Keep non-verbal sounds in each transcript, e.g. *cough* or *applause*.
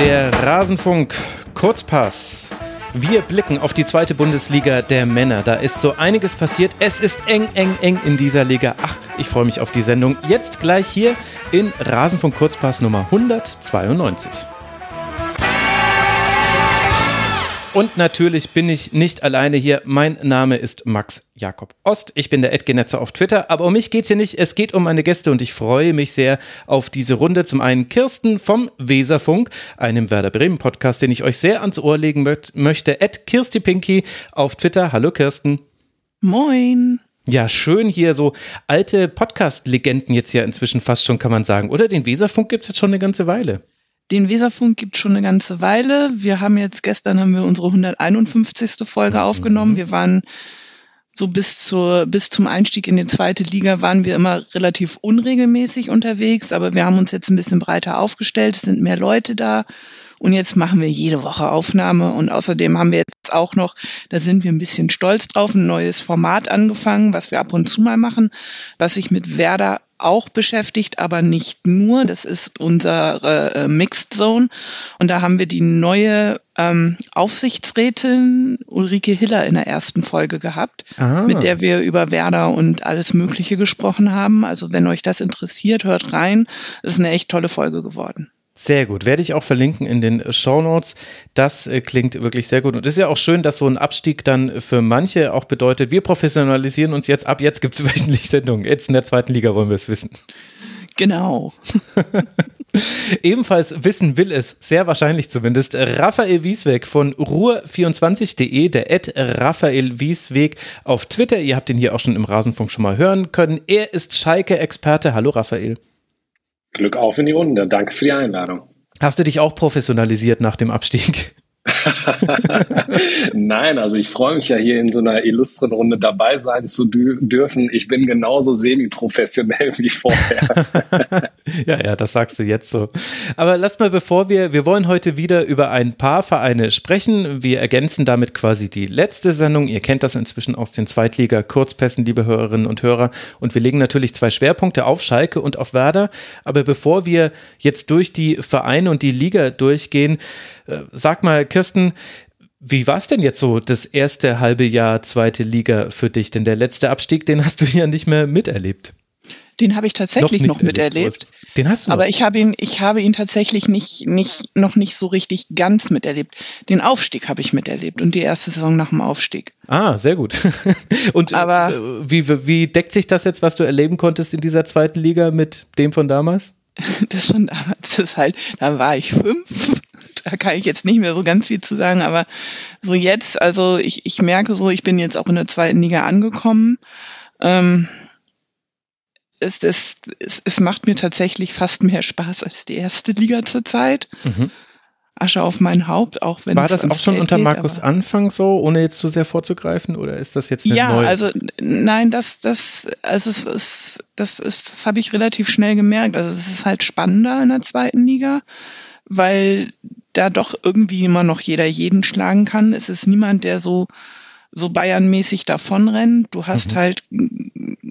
Der Rasenfunk Kurzpass. Wir blicken auf die zweite Bundesliga der Männer. Da ist so einiges passiert. Es ist eng, eng, eng in dieser Liga. Ach, ich freue mich auf die Sendung. Jetzt gleich hier in Rasenfunk Kurzpass Nummer 192. Und natürlich bin ich nicht alleine hier. Mein Name ist Max Jakob Ost. Ich bin der Edgenetzer auf Twitter, aber um mich geht's hier nicht. Es geht um meine Gäste und ich freue mich sehr auf diese Runde. Zum einen Kirsten vom Weserfunk, einem Werder Bremen Podcast, den ich euch sehr ans Ohr legen mö möchte. Ed Kirsti Pinky auf Twitter. Hallo Kirsten. Moin. Ja, schön hier so alte Podcast-Legenden jetzt ja inzwischen fast schon, kann man sagen. Oder den Weserfunk gibt's jetzt schon eine ganze Weile. Den Weserfunk gibt schon eine ganze Weile. Wir haben jetzt gestern haben wir unsere 151. Folge mhm. aufgenommen. Wir waren so bis zur bis zum Einstieg in die zweite Liga waren wir immer relativ unregelmäßig unterwegs, aber wir haben uns jetzt ein bisschen breiter aufgestellt. Es sind mehr Leute da und jetzt machen wir jede Woche Aufnahme und außerdem haben wir jetzt auch noch, da sind wir ein bisschen stolz drauf, ein neues Format angefangen, was wir ab und zu mal machen, was sich mit Werder auch beschäftigt, aber nicht nur. Das ist unsere äh, Mixed Zone. Und da haben wir die neue ähm, Aufsichtsrätin Ulrike Hiller in der ersten Folge gehabt, ah. mit der wir über Werder und alles Mögliche gesprochen haben. Also wenn euch das interessiert, hört rein. Ist eine echt tolle Folge geworden. Sehr gut. Werde ich auch verlinken in den Show Notes. Das äh, klingt wirklich sehr gut. Und es ist ja auch schön, dass so ein Abstieg dann für manche auch bedeutet, wir professionalisieren uns jetzt ab. Jetzt gibt es *laughs* wöchentlich Sendungen. Jetzt in der zweiten Liga wollen wir es wissen. Genau. *laughs* Ebenfalls wissen will es, sehr wahrscheinlich zumindest, Raphael Wiesweg von ruhr24.de, der Ed Raphael Wiesweg auf Twitter. Ihr habt ihn hier auch schon im Rasenfunk schon mal hören können. Er ist Schalke-Experte. Hallo Raphael. Glück auf in die Runde. Danke für die Einladung. Hast du dich auch professionalisiert nach dem Abstieg? *laughs* Nein, also ich freue mich ja hier in so einer illustren Runde dabei sein zu dürfen. Ich bin genauso semi-professionell wie vorher. *laughs* ja, ja, das sagst du jetzt so. Aber lass mal, bevor wir, wir wollen heute wieder über ein paar Vereine sprechen. Wir ergänzen damit quasi die letzte Sendung. Ihr kennt das inzwischen aus den Zweitliga-Kurzpässen, liebe Hörerinnen und Hörer. Und wir legen natürlich zwei Schwerpunkte auf Schalke und auf Werder. Aber bevor wir jetzt durch die Vereine und die Liga durchgehen, sag mal, Kirsten, wie war es denn jetzt so das erste halbe Jahr zweite Liga für dich? Denn der letzte Abstieg, den hast du ja nicht mehr miterlebt. Den habe ich tatsächlich noch, noch miterlebt. Den hast du. Aber ich habe ihn, ich habe ihn tatsächlich nicht, nicht, noch nicht so richtig ganz miterlebt. Den Aufstieg habe ich miterlebt und die erste Saison nach dem Aufstieg. Ah, sehr gut. *laughs* und Aber, äh, wie, wie deckt sich das jetzt, was du erleben konntest in dieser zweiten Liga mit dem von damals? *laughs* Das schon damals, ist halt, da war ich fünf da kann ich jetzt nicht mehr so ganz viel zu sagen, aber so jetzt, also ich, ich merke so, ich bin jetzt auch in der zweiten Liga angekommen. Ähm, es, es, es, es macht mir tatsächlich fast mehr Spaß als die erste Liga zurzeit. Mhm. Asche auf mein Haupt, auch wenn War das auch schon Geld unter Markus geht, Anfang so, ohne jetzt zu sehr vorzugreifen, oder ist das jetzt eine Ja, neue? also nein, das, das, also es ist, das ist, das habe ich relativ schnell gemerkt. Also es ist halt spannender in der zweiten Liga, weil da doch irgendwie immer noch jeder jeden schlagen kann. Es ist niemand, der so, so Bayernmäßig davonrennt. Du hast mhm. halt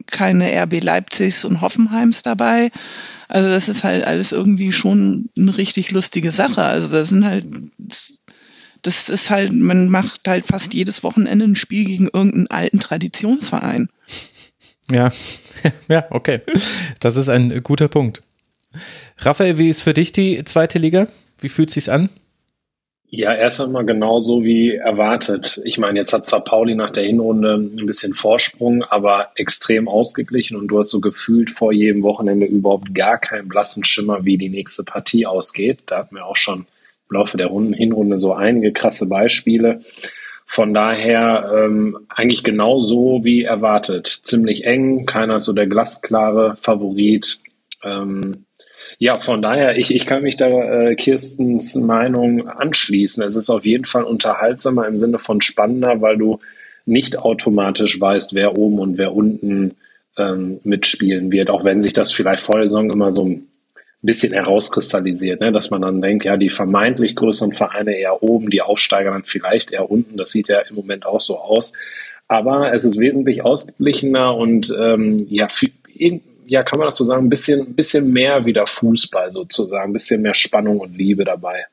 keine RB Leipzigs und Hoffenheims dabei. Also das ist halt alles irgendwie schon eine richtig lustige Sache. Also das sind halt, das ist halt, man macht halt fast jedes Wochenende ein Spiel gegen irgendeinen alten Traditionsverein. Ja, *laughs* ja, okay. Das ist ein guter Punkt. Raphael, wie ist für dich die zweite Liga? Wie fühlt es sich an? Ja, erst einmal genauso wie erwartet. Ich meine, jetzt hat zwar Pauli nach der Hinrunde ein bisschen Vorsprung, aber extrem ausgeglichen und du hast so gefühlt vor jedem Wochenende überhaupt gar keinen blassen Schimmer, wie die nächste Partie ausgeht. Da hatten wir auch schon im Laufe der Runden, Hinrunde so einige krasse Beispiele. Von daher ähm, eigentlich genauso wie erwartet. Ziemlich eng, keiner ist so der glasklare Favorit. Ähm, ja, von daher, ich, ich kann mich da äh, Kirstens Meinung anschließen. Es ist auf jeden Fall unterhaltsamer im Sinne von spannender, weil du nicht automatisch weißt, wer oben und wer unten ähm, mitspielen wird, auch wenn sich das vielleicht vor der Saison immer so ein bisschen herauskristallisiert, ne? dass man dann denkt, ja, die vermeintlich größeren Vereine eher oben, die Aufsteiger dann vielleicht eher unten. Das sieht ja im Moment auch so aus. Aber es ist wesentlich ausgeglichener und ähm, ja, viel, ja, kann man das so sagen, ein bisschen, bisschen mehr wieder Fußball sozusagen, ein bisschen mehr Spannung und Liebe dabei.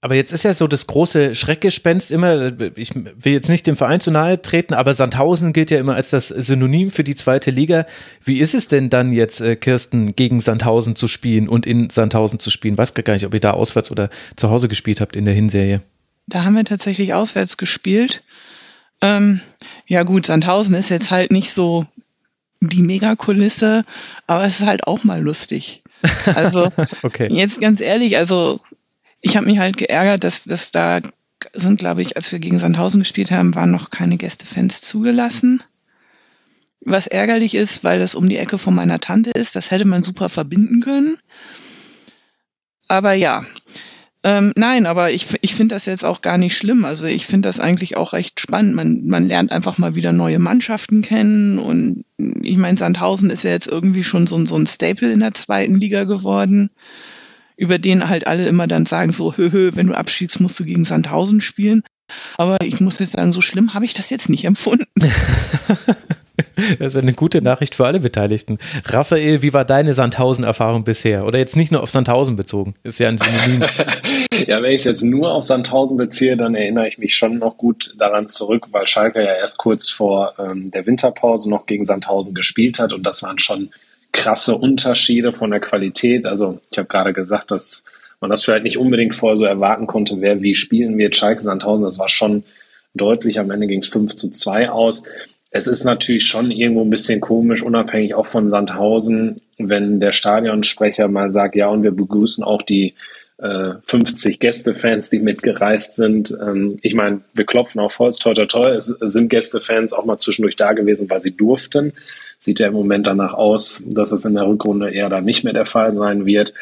Aber jetzt ist ja so das große Schreckgespenst immer, ich will jetzt nicht dem Verein zu nahe treten, aber Sandhausen gilt ja immer als das Synonym für die zweite Liga. Wie ist es denn dann jetzt, äh, Kirsten, gegen Sandhausen zu spielen und in Sandhausen zu spielen? Weiß gar nicht, ob ihr da auswärts oder zu Hause gespielt habt in der Hinserie. Da haben wir tatsächlich auswärts gespielt. Ähm, ja gut, Sandhausen ist jetzt halt nicht so die Megakulisse, aber es ist halt auch mal lustig. Also *laughs* okay. jetzt ganz ehrlich, also ich habe mich halt geärgert, dass, dass da sind, glaube ich, als wir gegen Sandhausen gespielt haben, waren noch keine Gästefans zugelassen. Was ärgerlich ist, weil das um die Ecke von meiner Tante ist, das hätte man super verbinden können. Aber ja, ähm, nein, aber ich, ich finde das jetzt auch gar nicht schlimm. Also ich finde das eigentlich auch recht spannend. Man, man lernt einfach mal wieder neue Mannschaften kennen. Und ich meine, Sandhausen ist ja jetzt irgendwie schon so, so ein Staple in der zweiten Liga geworden über den halt alle immer dann sagen, so, hö, hö, wenn du abschiedst, musst du gegen Sandhausen spielen. Aber ich muss jetzt sagen, so schlimm habe ich das jetzt nicht empfunden. *laughs* *laughs* Das ist eine gute Nachricht für alle Beteiligten. Raphael, wie war deine Sandhausen-Erfahrung bisher? Oder jetzt nicht nur auf Sandhausen bezogen? Ist ja ein Synonym. *laughs* ja, wenn ich es jetzt nur auf Sandhausen beziehe, dann erinnere ich mich schon noch gut daran zurück, weil Schalke ja erst kurz vor ähm, der Winterpause noch gegen Sandhausen gespielt hat und das waren schon krasse Unterschiede von der Qualität. Also ich habe gerade gesagt, dass man das vielleicht nicht unbedingt vorher so erwarten konnte, wer wie spielen wird. Schalke Sandhausen, das war schon deutlich. Am Ende ging es 5 zu 2 aus. Es ist natürlich schon irgendwo ein bisschen komisch, unabhängig auch von Sandhausen, wenn der Stadionsprecher mal sagt, ja, und wir begrüßen auch die äh, 50 Gästefans, die mitgereist sind. Ähm, ich meine, wir klopfen auf Holz, toi, toi, toi. Es sind Gästefans auch mal zwischendurch da gewesen, weil sie durften. Sieht ja im Moment danach aus, dass es in der Rückrunde eher dann nicht mehr der Fall sein wird.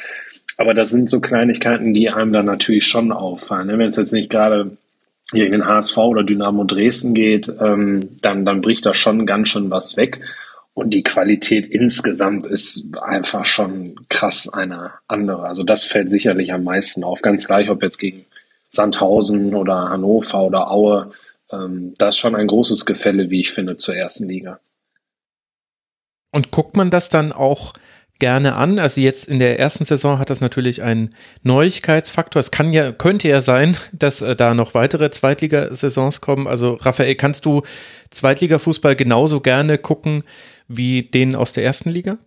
Aber das sind so Kleinigkeiten, die einem dann natürlich schon auffallen. Ne? Wenn es jetzt nicht gerade gegen den HSV oder Dynamo Dresden geht, ähm, dann, dann bricht da schon ganz schön was weg. Und die Qualität insgesamt ist einfach schon krass eine andere. Also das fällt sicherlich am meisten auf. Ganz gleich, ob jetzt gegen Sandhausen oder Hannover oder Aue. Ähm, das ist schon ein großes Gefälle, wie ich finde, zur ersten Liga. Und guckt man das dann auch gerne an? Also jetzt in der ersten Saison hat das natürlich einen Neuigkeitsfaktor. Es kann ja, könnte ja sein, *laughs* dass äh, da noch weitere Zweitligasaisons kommen. Also Raphael, kannst du Zweitligafußball genauso gerne gucken wie den aus der ersten Liga?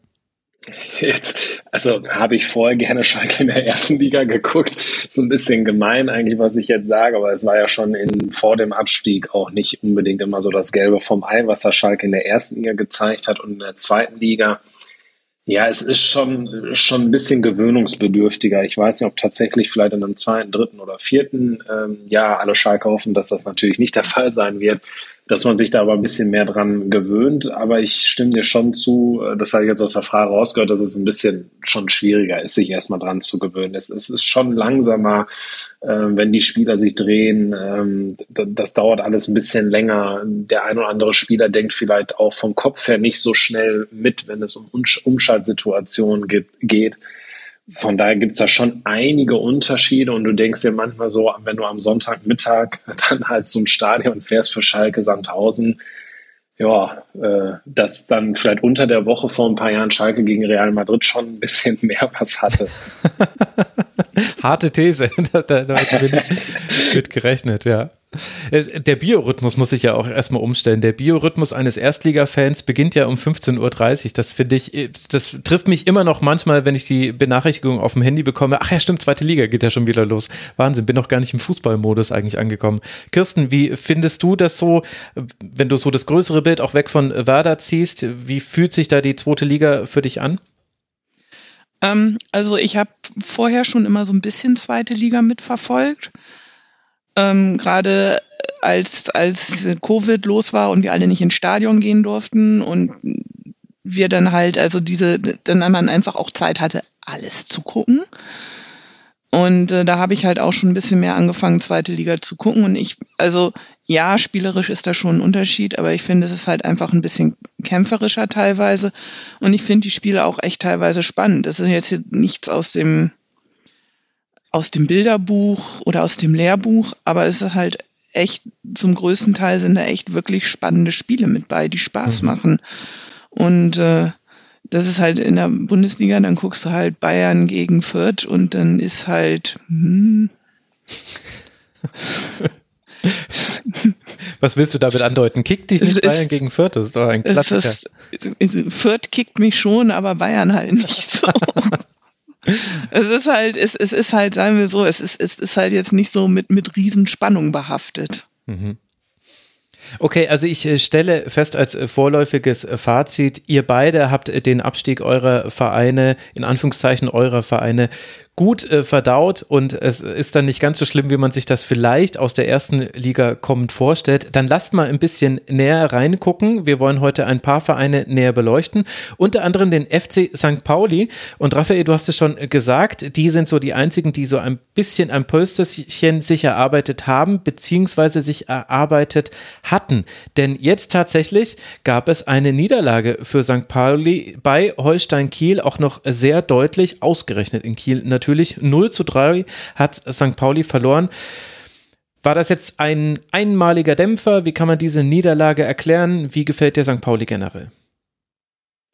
Jetzt, also habe ich vorher gerne Schalke in der ersten Liga geguckt. So ein bisschen gemein eigentlich, was ich jetzt sage, aber es war ja schon in, vor dem Abstieg auch nicht unbedingt immer so das Gelbe vom Ei, was der Schalke in der ersten Liga gezeigt hat und in der zweiten Liga. Ja, es ist schon, schon ein bisschen gewöhnungsbedürftiger. Ich weiß nicht, ob tatsächlich vielleicht in einem zweiten, dritten oder vierten ähm, Jahr alle Schalke hoffen, dass das natürlich nicht der Fall sein wird dass man sich da aber ein bisschen mehr dran gewöhnt. Aber ich stimme dir schon zu, äh, das habe ich jetzt aus der Frage rausgehört, dass es ein bisschen schon schwieriger ist, sich erstmal dran zu gewöhnen. Es, es ist schon langsamer, äh, wenn die Spieler sich drehen. Ähm, das dauert alles ein bisschen länger. Der ein oder andere Spieler denkt vielleicht auch vom Kopf her nicht so schnell mit, wenn es um Umschaltsituationen geht. Von daher gibt es da schon einige Unterschiede und du denkst dir manchmal so, wenn du am Sonntagmittag *laughs* dann halt zum Stadion fährst für Schalke Sandhausen, ja, äh, dass dann vielleicht unter der Woche vor ein paar Jahren Schalke gegen Real Madrid schon ein bisschen *laughs* mehr was hatte. *laughs* *laughs* Harte These, *laughs* da, da, da bin ich *laughs* mit gerechnet, ja. Äh, der Biorhythmus muss sich ja auch erstmal umstellen. Der Biorhythmus eines Erstliga-Fans beginnt ja um 15.30 Uhr. Das finde ich, äh, das trifft mich immer noch manchmal, wenn ich die Benachrichtigung auf dem Handy bekomme. Ach ja, stimmt, zweite Liga geht ja schon wieder los. Wahnsinn, bin noch gar nicht im Fußballmodus eigentlich angekommen. Kirsten, wie findest du das so, wenn du so das größere Bild auch weg von Werder ziehst? Wie fühlt sich da die zweite Liga für dich an? Ähm, also ich habe vorher schon immer so ein bisschen zweite Liga mitverfolgt. Ähm, Gerade als, als Covid los war und wir alle nicht ins Stadion gehen durften und wir dann halt, also diese, dann man einfach auch Zeit hatte, alles zu gucken. Und äh, da habe ich halt auch schon ein bisschen mehr angefangen, zweite Liga zu gucken. Und ich, also ja, spielerisch ist da schon ein Unterschied, aber ich finde, es ist halt einfach ein bisschen kämpferischer teilweise. Und ich finde die Spiele auch echt teilweise spannend. Das ist jetzt nichts aus dem, aus dem Bilderbuch oder aus dem Lehrbuch, aber es ist halt echt, zum größten Teil sind da echt wirklich spannende Spiele mit bei, die Spaß mhm. machen. Und äh, das ist halt in der Bundesliga, dann guckst du halt Bayern gegen Fürth und dann ist halt, hm, *laughs* Was willst du damit andeuten? Kickt dich nicht Bayern gegen Fürth? Das ist doch ein Klassiker. Ist, Fürth kickt mich schon, aber Bayern halt nicht so. *laughs* es ist halt, es, es ist halt, sagen wir so, es ist, es ist halt jetzt nicht so mit, mit Riesenspannung behaftet. Mhm. Okay, also ich äh, stelle fest als äh, vorläufiges äh, Fazit, ihr beide habt den Abstieg eurer Vereine, in Anführungszeichen eurer Vereine, gut äh, verdaut und es ist dann nicht ganz so schlimm, wie man sich das vielleicht aus der ersten Liga kommend vorstellt. Dann lasst mal ein bisschen näher reingucken. Wir wollen heute ein paar Vereine näher beleuchten. Unter anderem den FC St. Pauli. Und Raphael, du hast es schon gesagt, die sind so die einzigen, die so ein bisschen ein Pölsterchen sich erarbeitet haben, beziehungsweise sich erarbeitet hatten. Denn jetzt tatsächlich gab es eine Niederlage für St. Pauli bei Holstein Kiel, auch noch sehr deutlich ausgerechnet in Kiel natürlich natürlich 0 zu 3 hat St. Pauli verloren. War das jetzt ein einmaliger Dämpfer? Wie kann man diese Niederlage erklären? Wie gefällt dir St. Pauli generell?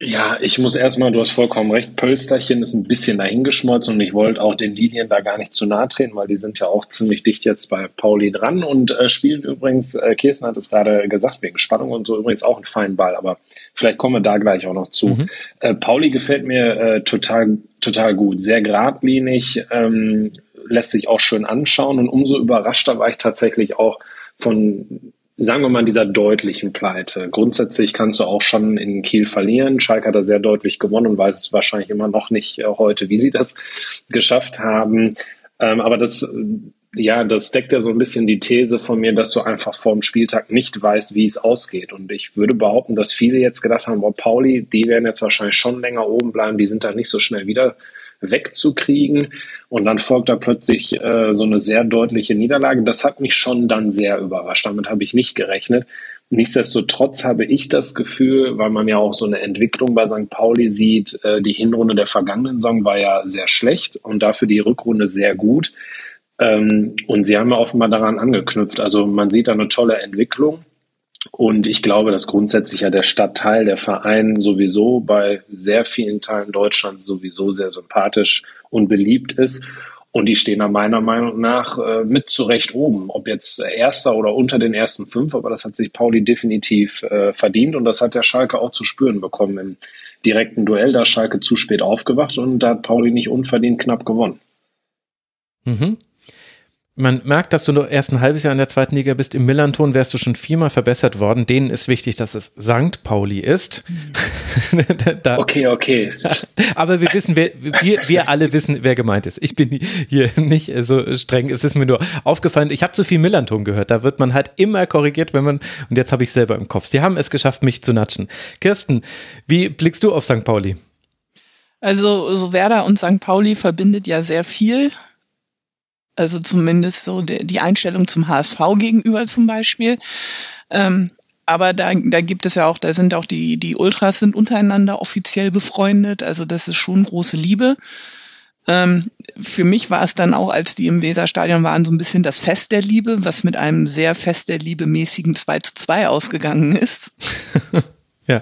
Ja, ich muss erstmal, du hast vollkommen recht, Pölsterchen ist ein bisschen dahingeschmolzen und ich wollte auch den Linien da gar nicht zu nahe treten, weil die sind ja auch ziemlich dicht jetzt bei Pauli dran und äh, spielen übrigens, äh, Kirsten hat es gerade gesagt, wegen Spannung und so übrigens auch einen feinen Ball, aber vielleicht kommen wir da gleich auch noch zu. Mhm. Äh, Pauli gefällt mir äh, total, total gut, sehr geradlinig, ähm, lässt sich auch schön anschauen und umso überraschter war ich tatsächlich auch von sagen wir mal, dieser deutlichen Pleite. Grundsätzlich kannst du auch schon in Kiel verlieren. Schalke hat da sehr deutlich gewonnen und weiß wahrscheinlich immer noch nicht äh, heute, wie sie das geschafft haben. Ähm, aber das, ja, das deckt ja so ein bisschen die These von mir, dass du einfach vorm Spieltag nicht weißt, wie es ausgeht. Und ich würde behaupten, dass viele jetzt gedacht haben, boah, Pauli, die werden jetzt wahrscheinlich schon länger oben bleiben, die sind da nicht so schnell wieder wegzukriegen. Und dann folgt da plötzlich äh, so eine sehr deutliche Niederlage. Das hat mich schon dann sehr überrascht. Damit habe ich nicht gerechnet. Nichtsdestotrotz habe ich das Gefühl, weil man ja auch so eine Entwicklung bei St. Pauli sieht, äh, die Hinrunde der vergangenen Saison war ja sehr schlecht und dafür die Rückrunde sehr gut. Ähm, und sie haben ja offenbar daran angeknüpft. Also man sieht da eine tolle Entwicklung. Und ich glaube, dass grundsätzlich ja der Stadtteil, der Verein sowieso bei sehr vielen Teilen Deutschlands sowieso sehr sympathisch und beliebt ist. Und die stehen da meiner Meinung nach äh, mit zurecht oben. Ob jetzt Erster oder unter den ersten fünf, aber das hat sich Pauli definitiv äh, verdient und das hat der Schalke auch zu spüren bekommen im direkten Duell. Da Schalke zu spät aufgewacht und da hat Pauli nicht unverdient knapp gewonnen. Mhm man merkt, dass du nur erst ein halbes Jahr in der zweiten Liga bist. Im Millanton wärst du schon viermal verbessert worden. Denen ist wichtig, dass es St. Pauli ist. *laughs* da, okay, okay. *laughs* Aber wir wissen, wer, wir, wir alle wissen, wer gemeint ist. Ich bin hier nicht so streng. Es ist mir nur aufgefallen, ich habe zu viel Millanton gehört. Da wird man halt immer korrigiert, wenn man, und jetzt habe ich selber im Kopf. Sie haben es geschafft, mich zu natschen. Kirsten, wie blickst du auf St. Pauli? Also, so Werder und St. Pauli verbindet ja sehr viel. Also zumindest so die, Einstellung zum HSV gegenüber zum Beispiel. Ähm, aber da, da gibt es ja auch, da sind auch die, die Ultras sind untereinander offiziell befreundet. Also das ist schon große Liebe. Ähm, für mich war es dann auch, als die im Weserstadion waren, so ein bisschen das Fest der Liebe, was mit einem sehr Fest der Liebe mäßigen 2 zu 2 ausgegangen ist. *laughs* ja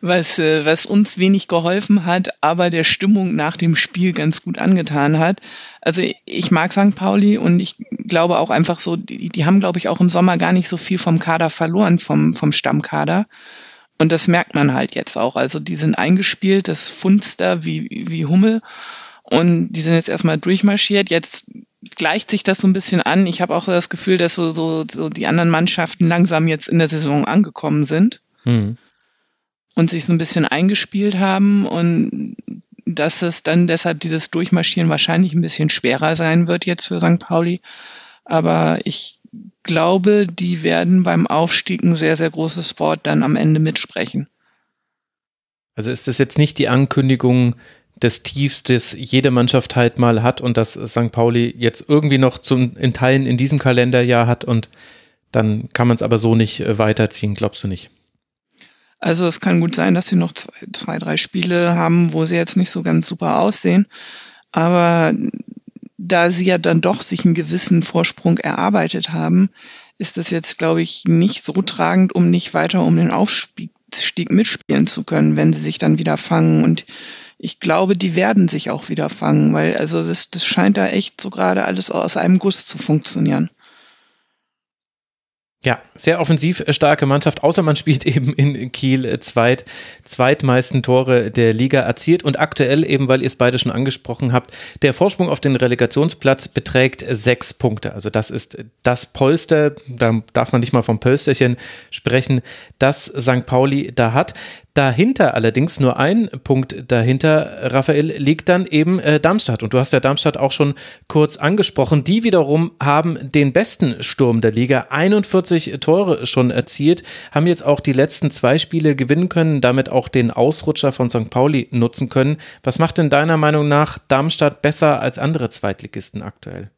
was, äh, was uns wenig geholfen hat, aber der Stimmung nach dem Spiel ganz gut angetan hat. Also ich mag St. Pauli und ich glaube auch einfach so, die, die haben, glaube ich, auch im Sommer gar nicht so viel vom Kader verloren, vom, vom Stammkader. Und das merkt man halt jetzt auch. Also die sind eingespielt, das Funster wie, wie Hummel. Und die sind jetzt erstmal durchmarschiert. Jetzt gleicht sich das so ein bisschen an. Ich habe auch das Gefühl, dass so, so, so die anderen Mannschaften langsam jetzt in der Saison angekommen sind. Mhm und sich so ein bisschen eingespielt haben und dass es dann deshalb dieses Durchmarschieren wahrscheinlich ein bisschen schwerer sein wird jetzt für St. Pauli. Aber ich glaube, die werden beim Aufstieg ein sehr, sehr großes Sport dann am Ende mitsprechen. Also ist das jetzt nicht die Ankündigung des Tiefs, das jede Mannschaft halt mal hat und das St. Pauli jetzt irgendwie noch zum, in Teilen in diesem Kalenderjahr hat und dann kann man es aber so nicht äh, weiterziehen, glaubst du nicht? Also es kann gut sein, dass sie noch zwei, zwei, drei Spiele haben, wo sie jetzt nicht so ganz super aussehen. Aber da sie ja dann doch sich einen gewissen Vorsprung erarbeitet haben, ist das jetzt, glaube ich, nicht so tragend, um nicht weiter um den Aufstieg mitspielen zu können, wenn sie sich dann wieder fangen und ich glaube, die werden sich auch wieder fangen, weil also das, das scheint da echt so gerade alles aus einem Guss zu funktionieren. Ja, sehr offensiv starke Mannschaft, außer man spielt *laughs* eben in Kiel zweit, zweitmeisten Tore der Liga erzielt und aktuell eben, weil ihr es beide schon angesprochen habt, der Vorsprung auf den Relegationsplatz beträgt sechs Punkte. Also das ist das Polster, da darf man nicht mal vom Pölsterchen sprechen, das St. Pauli da hat. Dahinter allerdings, nur ein Punkt dahinter, Raphael, liegt dann eben äh, Darmstadt. Und du hast ja Darmstadt auch schon kurz angesprochen. Die wiederum haben den besten Sturm der Liga, 41 Tore schon erzielt, haben jetzt auch die letzten zwei Spiele gewinnen können, damit auch den Ausrutscher von St. Pauli nutzen können. Was macht denn deiner Meinung nach Darmstadt besser als andere Zweitligisten aktuell?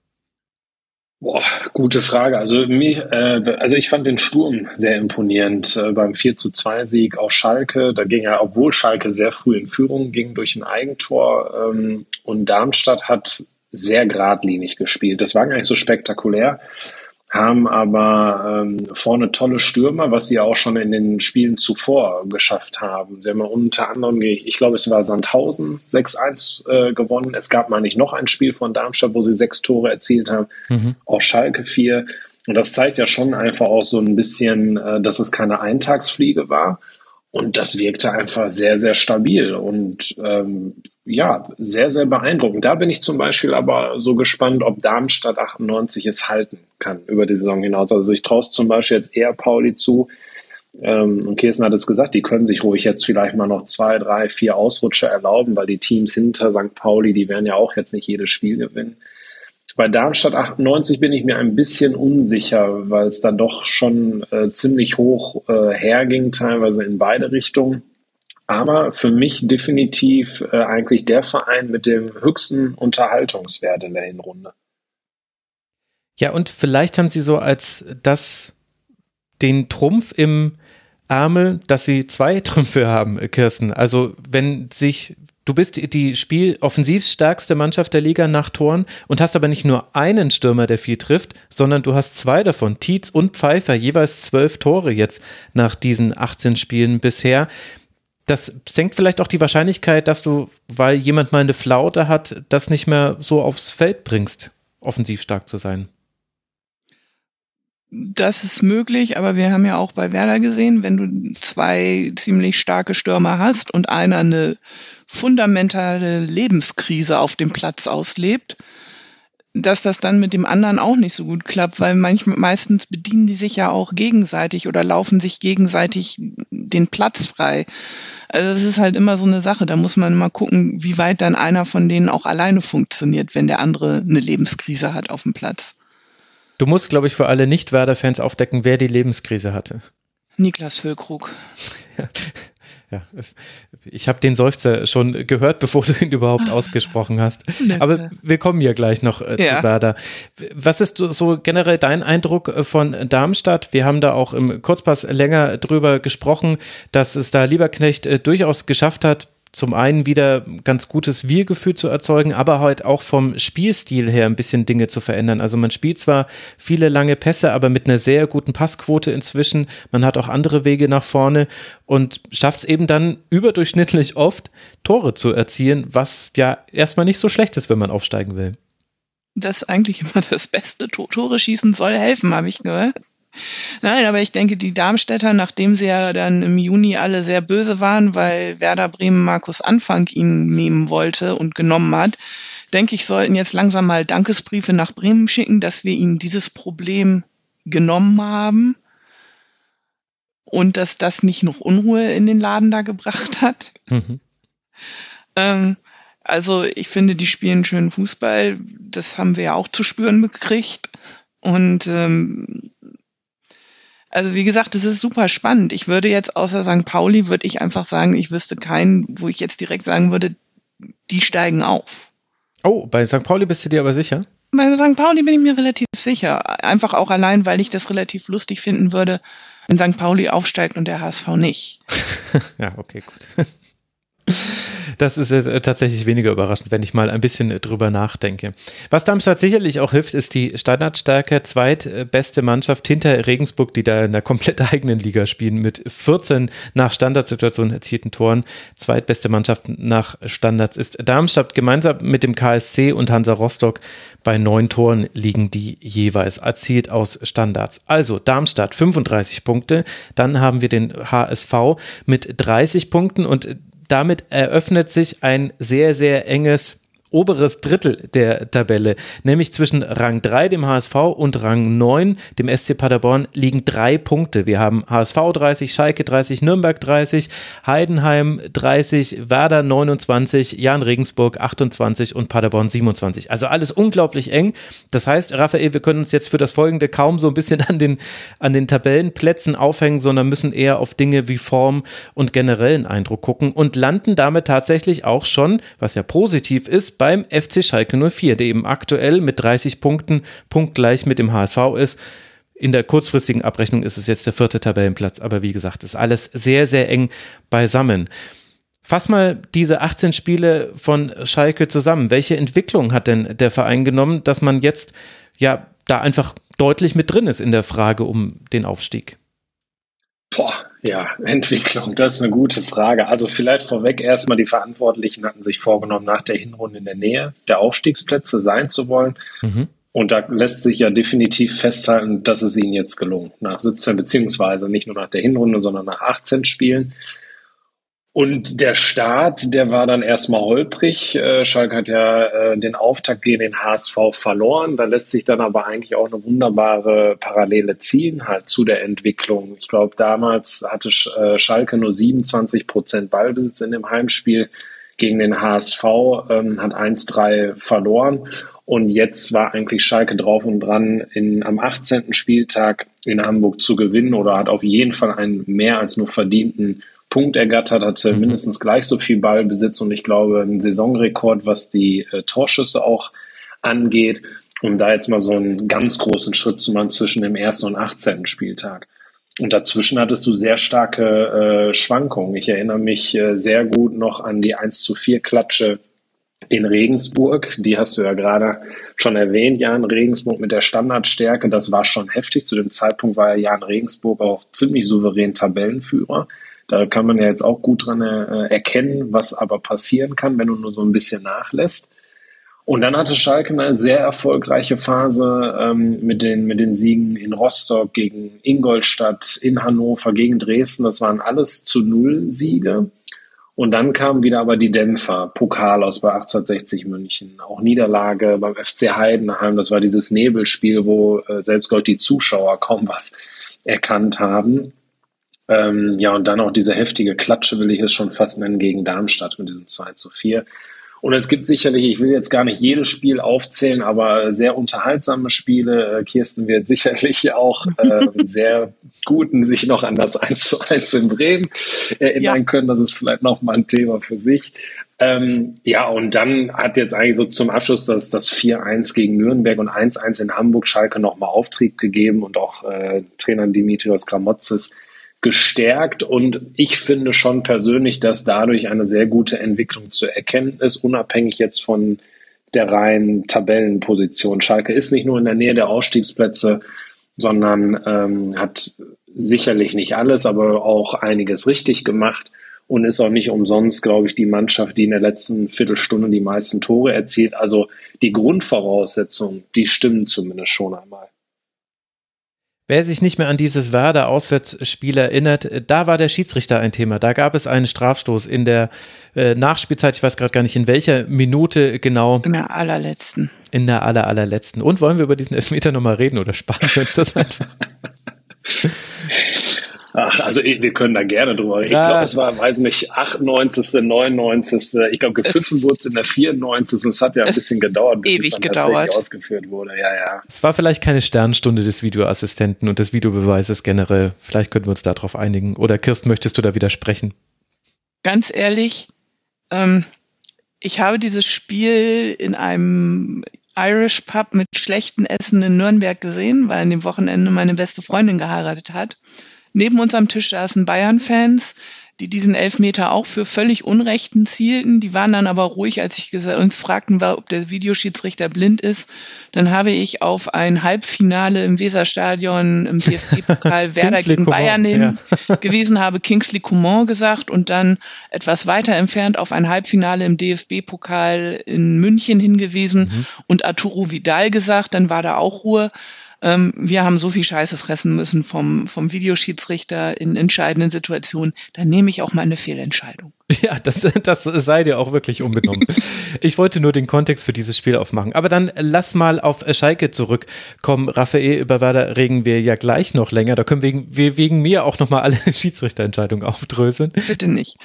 Boah, gute Frage. Also, mich, äh, also ich fand den Sturm sehr imponierend äh, beim 4 zu 2 Sieg auf Schalke. Da ging er, obwohl Schalke sehr früh in Führung ging durch ein Eigentor ähm, und Darmstadt hat sehr geradlinig gespielt. Das war gar nicht so spektakulär haben aber ähm, vorne tolle Stürmer, was sie auch schon in den Spielen zuvor geschafft haben. Sie haben unter anderem, ich glaube, es war Sandhausen 6-1 äh, gewonnen. Es gab mal nicht noch ein Spiel von Darmstadt, wo sie sechs Tore erzielt haben. Mhm. Auch Schalke 4. Und das zeigt ja schon einfach auch so ein bisschen, äh, dass es keine Eintagsfliege war. Und das wirkte einfach sehr, sehr stabil und ähm, ja, sehr, sehr beeindruckend. Da bin ich zum Beispiel aber so gespannt, ob Darmstadt 98 es halten kann über die Saison hinaus. Also ich traue es zum Beispiel jetzt eher Pauli zu. Ähm, und Kirsten hat es gesagt, die können sich ruhig jetzt vielleicht mal noch zwei, drei, vier Ausrutsche erlauben, weil die Teams hinter St. Pauli, die werden ja auch jetzt nicht jedes Spiel gewinnen. Bei Darmstadt 98 bin ich mir ein bisschen unsicher, weil es da doch schon äh, ziemlich hoch äh, herging, teilweise in beide Richtungen. Aber für mich definitiv äh, eigentlich der Verein mit dem höchsten Unterhaltungswert in der Hinrunde. Ja, und vielleicht haben sie so als das den Trumpf im Ärmel, dass sie zwei *laughs* Trümpfe haben, Kirsten. Also wenn sich Du bist die spieloffensivstärkste Mannschaft der Liga nach Toren und hast aber nicht nur einen Stürmer, der viel trifft, sondern du hast zwei davon, Tietz und Pfeiffer, jeweils zwölf Tore jetzt nach diesen 18 Spielen bisher. Das senkt vielleicht auch die Wahrscheinlichkeit, dass du, weil jemand mal eine Flaute hat, das nicht mehr so aufs Feld bringst, offensiv stark zu sein. Das ist möglich, aber wir haben ja auch bei Werder gesehen, wenn du zwei ziemlich starke Stürmer hast und einer eine fundamentale Lebenskrise auf dem Platz auslebt, dass das dann mit dem anderen auch nicht so gut klappt, weil manchmal meistens bedienen die sich ja auch gegenseitig oder laufen sich gegenseitig den Platz frei. Also es ist halt immer so eine Sache, da muss man mal gucken, wie weit dann einer von denen auch alleine funktioniert, wenn der andere eine Lebenskrise hat auf dem Platz. Du musst, glaube ich, für alle Nicht-Werder-Fans aufdecken, wer die Lebenskrise hatte. Niklas Füllkrug. *laughs* Ja, es, ich habe den Seufzer schon gehört, *laughs* bevor du ihn überhaupt ausgesprochen hast. Aber wir kommen ja gleich noch äh, ja. zu Werder. Was ist so generell dein Eindruck äh, von Darmstadt? Wir haben da auch im Kurzpass länger drüber gesprochen, dass es da Lieberknecht äh, durchaus geschafft hat, zum einen wieder ganz gutes Wir-Gefühl zu erzeugen, aber halt auch vom Spielstil her ein bisschen Dinge zu verändern. Also man spielt zwar viele lange Pässe, aber mit einer sehr guten Passquote inzwischen. Man hat auch andere Wege nach vorne und schafft es eben dann überdurchschnittlich oft, Tore zu erzielen, was ja erstmal nicht so schlecht ist, wenn man aufsteigen will. Das ist eigentlich immer das Beste. Tore schießen soll helfen, habe ich gehört. Nein, aber ich denke, die Darmstädter, nachdem sie ja dann im Juni alle sehr böse waren, weil Werder Bremen Markus Anfang ihn nehmen wollte und genommen hat, denke ich, sollten jetzt langsam mal Dankesbriefe nach Bremen schicken, dass wir ihnen dieses Problem genommen haben und dass das nicht noch Unruhe in den Laden da gebracht hat. Mhm. Ähm, also ich finde, die spielen schönen Fußball. Das haben wir ja auch zu spüren gekriegt. Und ähm, also wie gesagt, es ist super spannend. Ich würde jetzt außer St. Pauli, würde ich einfach sagen, ich wüsste keinen, wo ich jetzt direkt sagen würde, die steigen auf. Oh, bei St. Pauli bist du dir aber sicher? Bei St. Pauli bin ich mir relativ sicher. Einfach auch allein, weil ich das relativ lustig finden würde, wenn St. Pauli aufsteigt und der HSV nicht. *laughs* ja, okay, gut. Das ist äh, tatsächlich weniger überraschend, wenn ich mal ein bisschen drüber nachdenke. Was Darmstadt sicherlich auch hilft, ist die Standardstärke. Zweitbeste Mannschaft hinter Regensburg, die da in der komplett *laughs* eigenen Liga spielen, mit 14 nach Standardsituationen erzielten Toren. Zweitbeste Mannschaft nach Standards ist Darmstadt gemeinsam mit dem KSC und Hansa Rostock bei neun Toren liegen die jeweils erzielt aus Standards. Also Darmstadt 35 Punkte, dann haben wir den HSV mit 30 Punkten und damit eröffnet sich ein sehr, sehr enges oberes Drittel der Tabelle, nämlich zwischen Rang 3, dem HSV, und Rang 9, dem SC Paderborn, liegen drei Punkte. Wir haben HSV 30, Schalke 30, Nürnberg 30, Heidenheim 30, Werder 29, Jan Regensburg 28 und Paderborn 27. Also alles unglaublich eng. Das heißt, Raphael, wir können uns jetzt für das Folgende kaum so ein bisschen an den, an den Tabellenplätzen aufhängen, sondern müssen eher auf Dinge wie Form und generellen Eindruck gucken und landen damit tatsächlich auch schon, was ja positiv ist, beim FC Schalke 04, der eben aktuell mit 30 Punkten punktgleich mit dem HSV ist. In der kurzfristigen Abrechnung ist es jetzt der vierte Tabellenplatz, aber wie gesagt, ist alles sehr, sehr eng beisammen. Fass mal diese 18 Spiele von Schalke zusammen. Welche Entwicklung hat denn der Verein genommen, dass man jetzt ja da einfach deutlich mit drin ist in der Frage um den Aufstieg? Boah, ja, Entwicklung, das ist eine gute Frage. Also vielleicht vorweg erstmal, die Verantwortlichen hatten sich vorgenommen, nach der Hinrunde in der Nähe der Aufstiegsplätze sein zu wollen. Mhm. Und da lässt sich ja definitiv festhalten, dass es ihnen jetzt gelungen. Nach 17 beziehungsweise nicht nur nach der Hinrunde, sondern nach 18 Spielen. Und der Start, der war dann erstmal holprig. Äh, Schalke hat ja äh, den Auftakt gegen den HSV verloren. Da lässt sich dann aber eigentlich auch eine wunderbare Parallele ziehen, halt zu der Entwicklung. Ich glaube, damals hatte äh, Schalke nur 27 Prozent Ballbesitz in dem Heimspiel gegen den HSV, ähm, hat 1-3 verloren. Und jetzt war eigentlich Schalke drauf und dran, in, am 18. Spieltag in Hamburg zu gewinnen oder hat auf jeden Fall einen mehr als nur verdienten Punkt ergattert, hatte mhm. mindestens gleich so viel Ballbesitz und ich glaube ein Saisonrekord, was die äh, Torschüsse auch angeht, um da jetzt mal so einen ganz großen Schritt zu machen zwischen dem ersten und 18. Spieltag. Und dazwischen hattest du sehr starke äh, Schwankungen. Ich erinnere mich äh, sehr gut noch an die 1 zu 4 Klatsche in Regensburg. Die hast du ja gerade schon erwähnt, Jan Regensburg mit der Standardstärke. Das war schon heftig. Zu dem Zeitpunkt war ja Jan Regensburg auch ziemlich souverän Tabellenführer. Da kann man ja jetzt auch gut dran äh, erkennen, was aber passieren kann, wenn du nur so ein bisschen nachlässt. Und dann hatte Schalke eine sehr erfolgreiche Phase ähm, mit, den, mit den Siegen in Rostock gegen Ingolstadt, in Hannover, gegen Dresden. Das waren alles zu Null Siege. Und dann kamen wieder aber die Dämpfer, Pokal aus bei 1860 München, auch Niederlage beim FC Heidenheim. Das war dieses Nebelspiel, wo äh, selbst Gott die Zuschauer kaum was erkannt haben. Ähm, ja, und dann auch diese heftige Klatsche, will ich es schon fast nennen, gegen Darmstadt mit diesem 2 zu 4. Und es gibt sicherlich, ich will jetzt gar nicht jedes Spiel aufzählen, aber sehr unterhaltsame Spiele. Äh, Kirsten wird *laughs* sicherlich auch äh, sehr guten sich noch an das 1 zu 1 in Bremen erinnern ja. können. Das ist vielleicht noch mal ein Thema für sich. Ähm, ja, und dann hat jetzt eigentlich so zum Abschluss das, das 4-1 gegen Nürnberg und 1-1 in Hamburg Schalke nochmal Auftrieb gegeben und auch äh, Trainer Dimitrios Gramotzes gestärkt und ich finde schon persönlich, dass dadurch eine sehr gute Entwicklung zu erkennen ist, unabhängig jetzt von der reinen Tabellenposition. Schalke ist nicht nur in der Nähe der Ausstiegsplätze, sondern ähm, hat sicherlich nicht alles, aber auch einiges richtig gemacht und ist auch nicht umsonst, glaube ich, die Mannschaft, die in der letzten Viertelstunde die meisten Tore erzielt. Also die Grundvoraussetzungen, die stimmen zumindest schon einmal. Wer sich nicht mehr an dieses Werder-Auswärtsspiel erinnert, da war der Schiedsrichter ein Thema. Da gab es einen Strafstoß in der äh, Nachspielzeit, ich weiß gerade gar nicht in welcher Minute genau. In der allerletzten. In der aller, allerletzten. Und wollen wir über diesen Elfmeter nochmal reden oder sparen wir uns das einfach? *laughs* Ach, also wir können da gerne drüber reden. Ja. Ich glaube, es war, weiß nicht, 98., 99. Ich glaube, gepfiffen wurde es in der 94. Es hat ja ein bisschen gedauert, bis ewig es dann gedauert. tatsächlich ausgeführt wurde. Ja, ja. Es war vielleicht keine Sternstunde des Videoassistenten und des Videobeweises generell. Vielleicht könnten wir uns darauf einigen. Oder Kirsten, möchtest du da widersprechen? Ganz ehrlich, ähm, ich habe dieses Spiel in einem Irish Pub mit schlechten Essen in Nürnberg gesehen, weil an dem Wochenende meine beste Freundin geheiratet hat. Neben uns am Tisch saßen Bayern-Fans. die diesen Elfmeter auch für völlig Unrechten zielten. Die waren dann aber ruhig, als ich uns fragten, war, ob der Videoschiedsrichter blind ist. Dann habe ich auf ein Halbfinale im Weserstadion im *laughs* DFB-Pokal Werder gegen Bayern ja. *laughs* gewesen, habe Kingsley Coman gesagt und dann etwas weiter entfernt auf ein Halbfinale im DFB-Pokal in München hingewiesen mhm. und Arturo Vidal gesagt. Dann war da auch Ruhe ähm, wir haben so viel Scheiße fressen müssen vom, vom Videoschiedsrichter in entscheidenden Situationen, dann nehme ich auch mal eine Fehlentscheidung. Ja, das, das sei dir auch wirklich unbenommen. *laughs* ich wollte nur den Kontext für dieses Spiel aufmachen. Aber dann lass mal auf Schalke zurückkommen. Raphael, über Werder regen wir ja gleich noch länger. Da können wir, wir wegen mir auch nochmal alle *laughs* Schiedsrichterentscheidungen aufdröseln. Bitte nicht.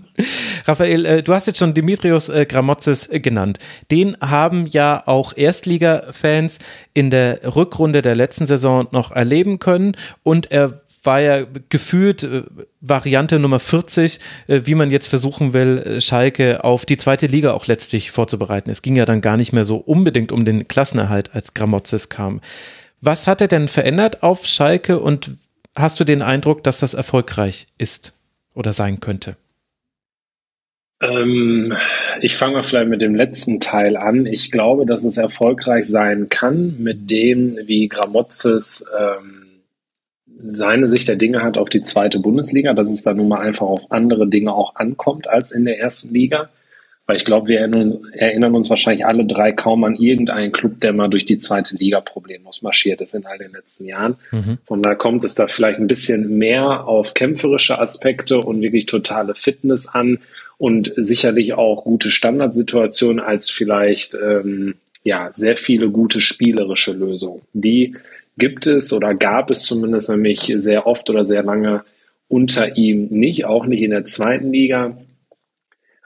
*laughs* Raphael, äh, du hast jetzt schon Dimitrios äh, Gramotzes genannt. Den haben ja auch Erstliga-Fans in der Rückrunde der letzten Saison noch erleben können und er war ja gefühlt äh, Variante Nummer 40, äh, wie man jetzt versuchen will, äh, Schalke auf die zweite Liga auch letztlich vorzubereiten. Es ging ja dann gar nicht mehr so unbedingt um den Klassenerhalt, als Gramozis kam. Was hat er denn verändert auf Schalke und hast du den Eindruck, dass das erfolgreich ist oder sein könnte? Ähm, ich fange mal vielleicht mit dem letzten Teil an. Ich glaube, dass es erfolgreich sein kann mit dem, wie Gramozis ähm, seine Sicht der Dinge hat auf die zweite Bundesliga, dass es da nun mal einfach auf andere Dinge auch ankommt als in der ersten Liga. Weil ich glaube, wir erinnern uns, wahrscheinlich alle drei kaum an irgendeinen Club, der mal durch die zweite Liga problemlos marschiert ist in all den letzten Jahren. Mhm. Von da kommt es da vielleicht ein bisschen mehr auf kämpferische Aspekte und wirklich totale Fitness an und sicherlich auch gute Standardsituationen als vielleicht ähm, ja sehr viele gute spielerische Lösungen, die gibt es oder gab es zumindest nämlich sehr oft oder sehr lange unter ihm nicht, auch nicht in der zweiten Liga.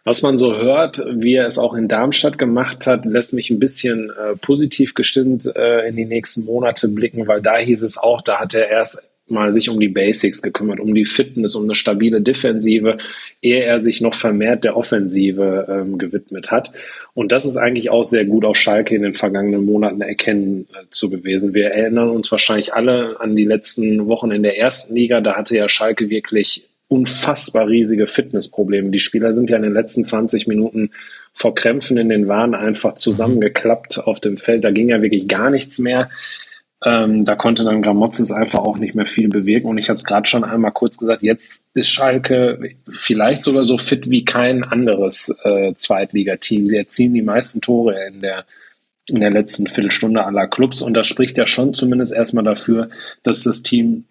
Was man so hört, wie er es auch in Darmstadt gemacht hat, lässt mich ein bisschen äh, positiv gestimmt äh, in die nächsten Monate blicken, weil da hieß es auch, da hat er erst mal sich um die Basics gekümmert, um die Fitness, um eine stabile Defensive, ehe er sich noch vermehrt der Offensive ähm, gewidmet hat. Und das ist eigentlich auch sehr gut auf Schalke in den vergangenen Monaten erkennen äh, zu gewesen. Wir erinnern uns wahrscheinlich alle an die letzten Wochen in der ersten Liga. Da hatte ja Schalke wirklich unfassbar riesige Fitnessprobleme. Die Spieler sind ja in den letzten 20 Minuten vor Krämpfen in den Waden einfach zusammengeklappt auf dem Feld. Da ging ja wirklich gar nichts mehr. Ähm, da konnte dann Gramozis einfach auch nicht mehr viel bewegen. Und ich habe es gerade schon einmal kurz gesagt, jetzt ist Schalke vielleicht sogar so fit wie kein anderes äh, Zweitligateam. Sie erzielen die meisten Tore in der, in der letzten Viertelstunde aller Clubs. Und das spricht ja schon zumindest erstmal dafür, dass das Team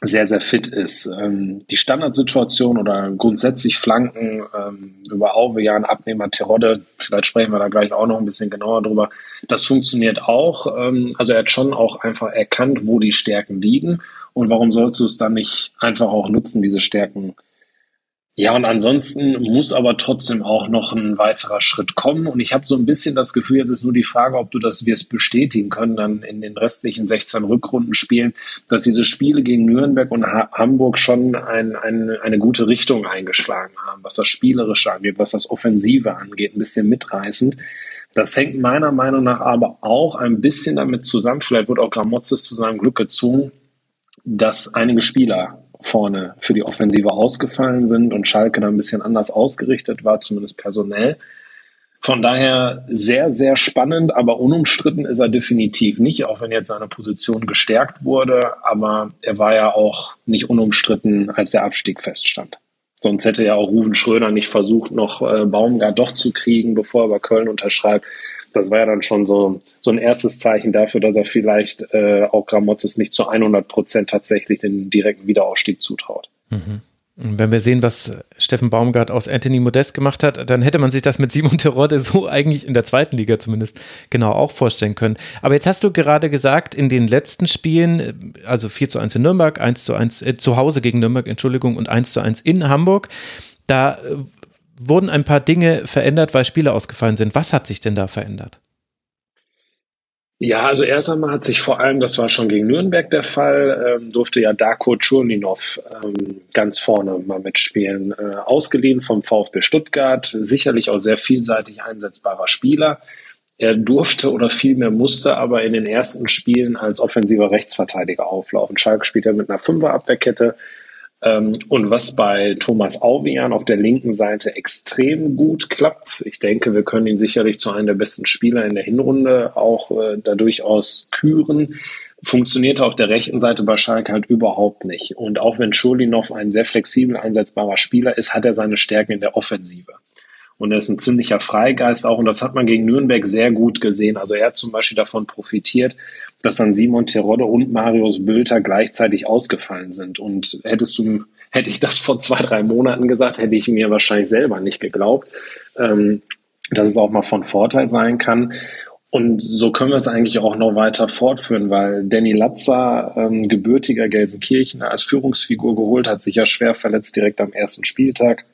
sehr, sehr fit ist. Ähm, die Standardsituation oder grundsätzlich Flanken ähm, über Auvejan, Abnehmer, Terodde, vielleicht sprechen wir da gleich auch noch ein bisschen genauer drüber, das funktioniert auch. Ähm, also er hat schon auch einfach erkannt, wo die Stärken liegen und warum sollst du es dann nicht einfach auch nutzen, diese Stärken ja, und ansonsten muss aber trotzdem auch noch ein weiterer Schritt kommen. Und ich habe so ein bisschen das Gefühl, jetzt ist nur die Frage, ob du das wirst bestätigen können, dann in den restlichen 16 Rückrunden spielen, dass diese Spiele gegen Nürnberg und ha Hamburg schon ein, ein, eine gute Richtung eingeschlagen haben, was das Spielerische angeht, was das Offensive angeht, ein bisschen mitreißend. Das hängt meiner Meinung nach aber auch ein bisschen damit zusammen, vielleicht wird auch Gramozis zu seinem Glück gezwungen, dass einige Spieler vorne für die Offensive ausgefallen sind und Schalke da ein bisschen anders ausgerichtet war, zumindest personell. Von daher sehr, sehr spannend, aber unumstritten ist er definitiv nicht, auch wenn jetzt seine Position gestärkt wurde. Aber er war ja auch nicht unumstritten, als der Abstieg feststand. Sonst hätte ja auch Ruven Schröder nicht versucht, noch äh, Baumgart doch zu kriegen, bevor er bei Köln unterschreibt das war ja dann schon so, so ein erstes Zeichen dafür, dass er vielleicht äh, auch Gramozis nicht zu 100 Prozent tatsächlich den direkten Wiederaufstieg zutraut. Mhm. Wenn wir sehen, was Steffen Baumgart aus Anthony Modest gemacht hat, dann hätte man sich das mit Simon Terodde so eigentlich in der zweiten Liga zumindest genau auch vorstellen können. Aber jetzt hast du gerade gesagt, in den letzten Spielen, also 4 zu 1 in Nürnberg, 1 zu 1 äh, zu Hause gegen Nürnberg, Entschuldigung, und 1 zu 1 in Hamburg, da äh, wurden ein paar Dinge verändert, weil Spiele ausgefallen sind. Was hat sich denn da verändert? Ja, also erst einmal hat sich vor allem, das war schon gegen Nürnberg der Fall, ähm, durfte ja Darko Czurninov ähm, ganz vorne mal mitspielen. Äh, ausgeliehen vom VfB Stuttgart, sicherlich auch sehr vielseitig einsetzbarer Spieler. Er durfte oder vielmehr musste aber in den ersten Spielen als offensiver Rechtsverteidiger auflaufen. Schalke spielt ja mit einer Fünferabwehrkette und was bei Thomas Auvian auf der linken Seite extrem gut klappt, ich denke, wir können ihn sicherlich zu einem der besten Spieler in der Hinrunde auch äh, da durchaus küren, funktionierte auf der rechten Seite bei Schalke halt überhaupt nicht. Und auch wenn Schulinov ein sehr flexibel einsetzbarer Spieler ist, hat er seine Stärken in der Offensive. Und er ist ein ziemlicher Freigeist auch. Und das hat man gegen Nürnberg sehr gut gesehen. Also er hat zum Beispiel davon profitiert, dass dann Simon Terodde und Marius Bülter gleichzeitig ausgefallen sind. Und hättest du, hätte ich das vor zwei, drei Monaten gesagt, hätte ich mir wahrscheinlich selber nicht geglaubt, ähm, dass es auch mal von Vorteil sein kann. Und so können wir es eigentlich auch noch weiter fortführen, weil Danny Latzer, ähm, gebürtiger Gelsenkirchener, als Führungsfigur geholt hat, sich ja schwer verletzt direkt am ersten Spieltag.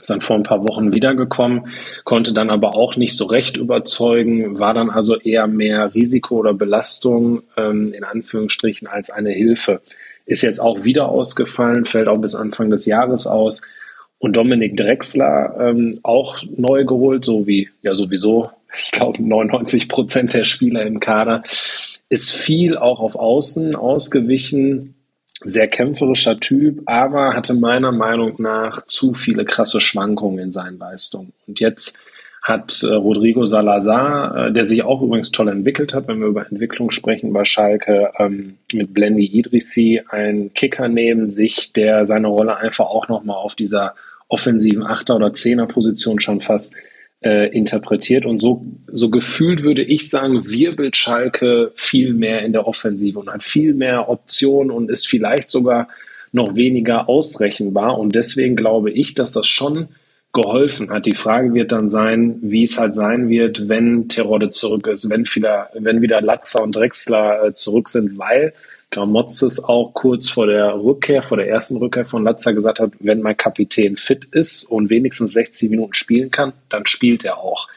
Ist dann vor ein paar Wochen wiedergekommen, konnte dann aber auch nicht so recht überzeugen, war dann also eher mehr Risiko oder Belastung ähm, in Anführungsstrichen als eine Hilfe. Ist jetzt auch wieder ausgefallen, fällt auch bis Anfang des Jahres aus. Und Dominik Drexler ähm, auch neu geholt, so wie ja sowieso ich glaube 99 Prozent der Spieler im Kader, ist viel auch auf Außen ausgewichen, sehr kämpferischer Typ, aber hatte meiner Meinung nach zu viele krasse Schwankungen in seinen Leistungen. Und jetzt hat äh, Rodrigo Salazar, äh, der sich auch übrigens toll entwickelt hat, wenn wir über Entwicklung sprechen bei Schalke, ähm, mit Blendy Idrissi einen Kicker neben sich, der seine Rolle einfach auch nochmal auf dieser offensiven Achter- oder Zehner-Position schon fast äh, interpretiert. Und so, so gefühlt würde ich sagen, wirbelt Schalke viel mehr in der Offensive und hat viel mehr Optionen und ist vielleicht sogar noch weniger ausrechenbar. Und deswegen glaube ich, dass das schon geholfen hat. Die Frage wird dann sein, wie es halt sein wird, wenn Terodde zurück ist, wenn wieder, wenn wieder Latzer und Drexler äh, zurück sind, weil Gramotzes auch kurz vor der Rückkehr, vor der ersten Rückkehr von Latzer gesagt hat, wenn mein Kapitän fit ist und wenigstens 60 Minuten spielen kann, dann spielt er auch.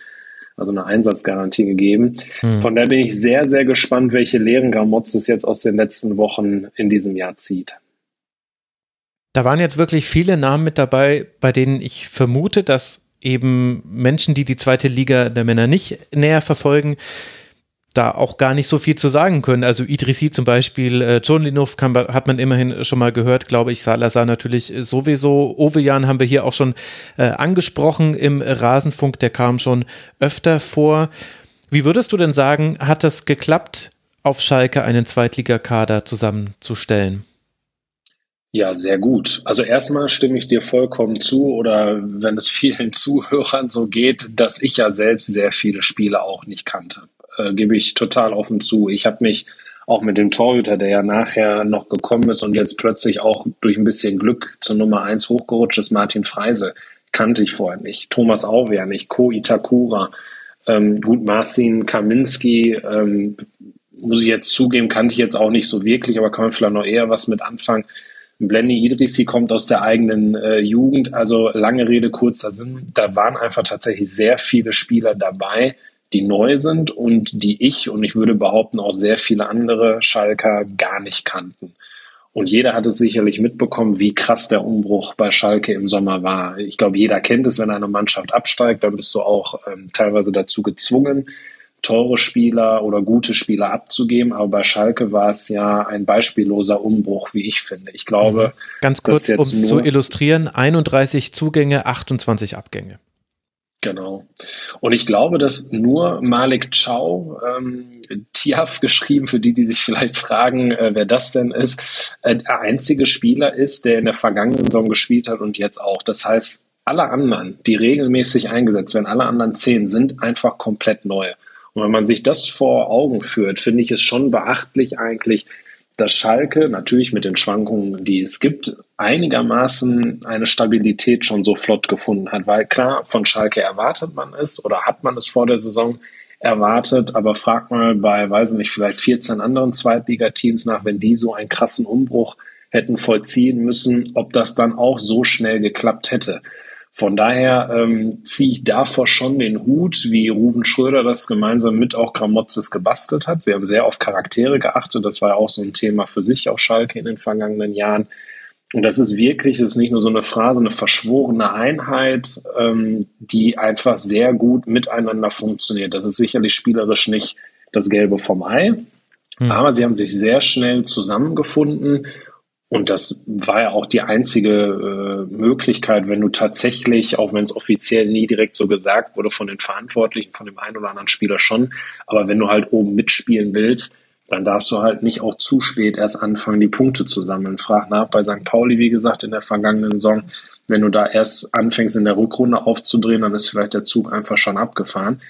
Also eine Einsatzgarantie gegeben. Hm. Von daher bin ich sehr, sehr gespannt, welche Lehren Gramotzes jetzt aus den letzten Wochen in diesem Jahr zieht. Da waren jetzt wirklich viele Namen mit dabei, bei denen ich vermute, dass eben Menschen, die die zweite Liga der Männer nicht näher verfolgen, da auch gar nicht so viel zu sagen können. Also Idrissi zum Beispiel, äh, John Linov kann, hat man immerhin schon mal gehört, glaube ich. Salazar natürlich sowieso. Ovejan haben wir hier auch schon äh, angesprochen im Rasenfunk, der kam schon öfter vor. Wie würdest du denn sagen, hat das geklappt, auf Schalke einen Zweitligakader zusammenzustellen? Ja, sehr gut. Also erstmal stimme ich dir vollkommen zu oder wenn es vielen *laughs* Zuhörern so geht, dass ich ja selbst sehr viele Spiele auch nicht kannte äh, gebe ich total offen zu. Ich habe mich auch mit dem Torhüter, der ja nachher noch gekommen ist und jetzt plötzlich auch durch ein bisschen Glück zur Nummer eins hochgerutscht ist, Martin Freise, kannte ich vorher nicht. Thomas Auwehr nicht, Ko Itakura, ähm, gut, Marcin Kaminski, ähm, muss ich jetzt zugeben, kannte ich jetzt auch nicht so wirklich, aber kann man vielleicht noch eher was mit anfangen. Blenny Idrissi kommt aus der eigenen äh, Jugend, also lange Rede, kurzer Sinn. Da waren einfach tatsächlich sehr viele Spieler dabei, die neu sind und die ich und ich würde behaupten auch sehr viele andere Schalker gar nicht kannten. Und jeder hat es sicherlich mitbekommen, wie krass der Umbruch bei Schalke im Sommer war. Ich glaube, jeder kennt es, wenn eine Mannschaft absteigt, dann bist du auch ähm, teilweise dazu gezwungen, teure Spieler oder gute Spieler abzugeben. Aber bei Schalke war es ja ein beispielloser Umbruch, wie ich finde. Ich glaube. Ganz kurz, um es zu illustrieren: 31 Zugänge, 28 Abgänge. Genau. Und ich glaube, dass nur Malik Chow, ähm, Tiaf geschrieben, für die, die sich vielleicht fragen, äh, wer das denn ist, äh, der einzige Spieler ist, der in der vergangenen Saison gespielt hat und jetzt auch. Das heißt, alle anderen, die regelmäßig eingesetzt werden, alle anderen zehn, sind einfach komplett neu. Und wenn man sich das vor Augen führt, finde ich es schon beachtlich eigentlich, dass Schalke natürlich mit den Schwankungen, die es gibt, einigermaßen eine Stabilität schon so flott gefunden hat. Weil klar, von Schalke erwartet man es oder hat man es vor der Saison erwartet, aber frag mal bei, weiß ich nicht, vielleicht 14 anderen Zweitligateams nach, wenn die so einen krassen Umbruch hätten vollziehen müssen, ob das dann auch so schnell geklappt hätte. Von daher ähm, ziehe ich davor schon den Hut, wie Ruven Schröder das gemeinsam mit auch Gramotzes gebastelt hat. Sie haben sehr auf Charaktere geachtet. Das war ja auch so ein Thema für sich auf Schalke in den vergangenen Jahren. Und das ist wirklich, das ist nicht nur so eine Phrase, eine verschworene Einheit, ähm, die einfach sehr gut miteinander funktioniert. Das ist sicherlich spielerisch nicht das Gelbe vom Ei, hm. aber sie haben sich sehr schnell zusammengefunden Und das war ja auch die einzige äh, Möglichkeit, wenn du tatsächlich, auch wenn es offiziell nie direkt so gesagt wurde von den Verantwortlichen, von dem einen oder anderen Spieler schon, aber wenn du halt oben mitspielen willst, dann darfst du halt nicht auch zu spät erst anfangen, die Punkte zu sammeln. Frag nach bei St. Pauli, wie gesagt, in der vergangenen Saison. Wenn du da erst anfängst, in der Rückrunde aufzudrehen, dann ist vielleicht der Zug einfach schon abgefahren.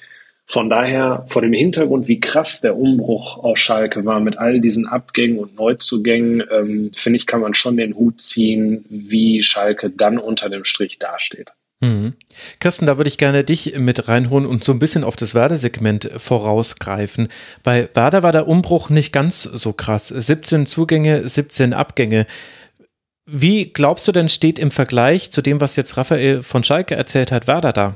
Von daher, vor dem Hintergrund, wie krass der Umbruch aus Schalke war mit all diesen Abgängen und Neuzugängen, ähm, finde ich, kann man schon den Hut ziehen, wie Schalke dann unter dem Strich dasteht. Mhm. Kirsten, da würde ich gerne dich mit reinholen und so ein bisschen auf das Werder-Segment vorausgreifen. Bei Werder war der Umbruch nicht ganz so krass. 17 Zugänge, 17 Abgänge. Wie glaubst du denn, steht im Vergleich zu dem, was jetzt Raphael von Schalke erzählt hat, Werder da?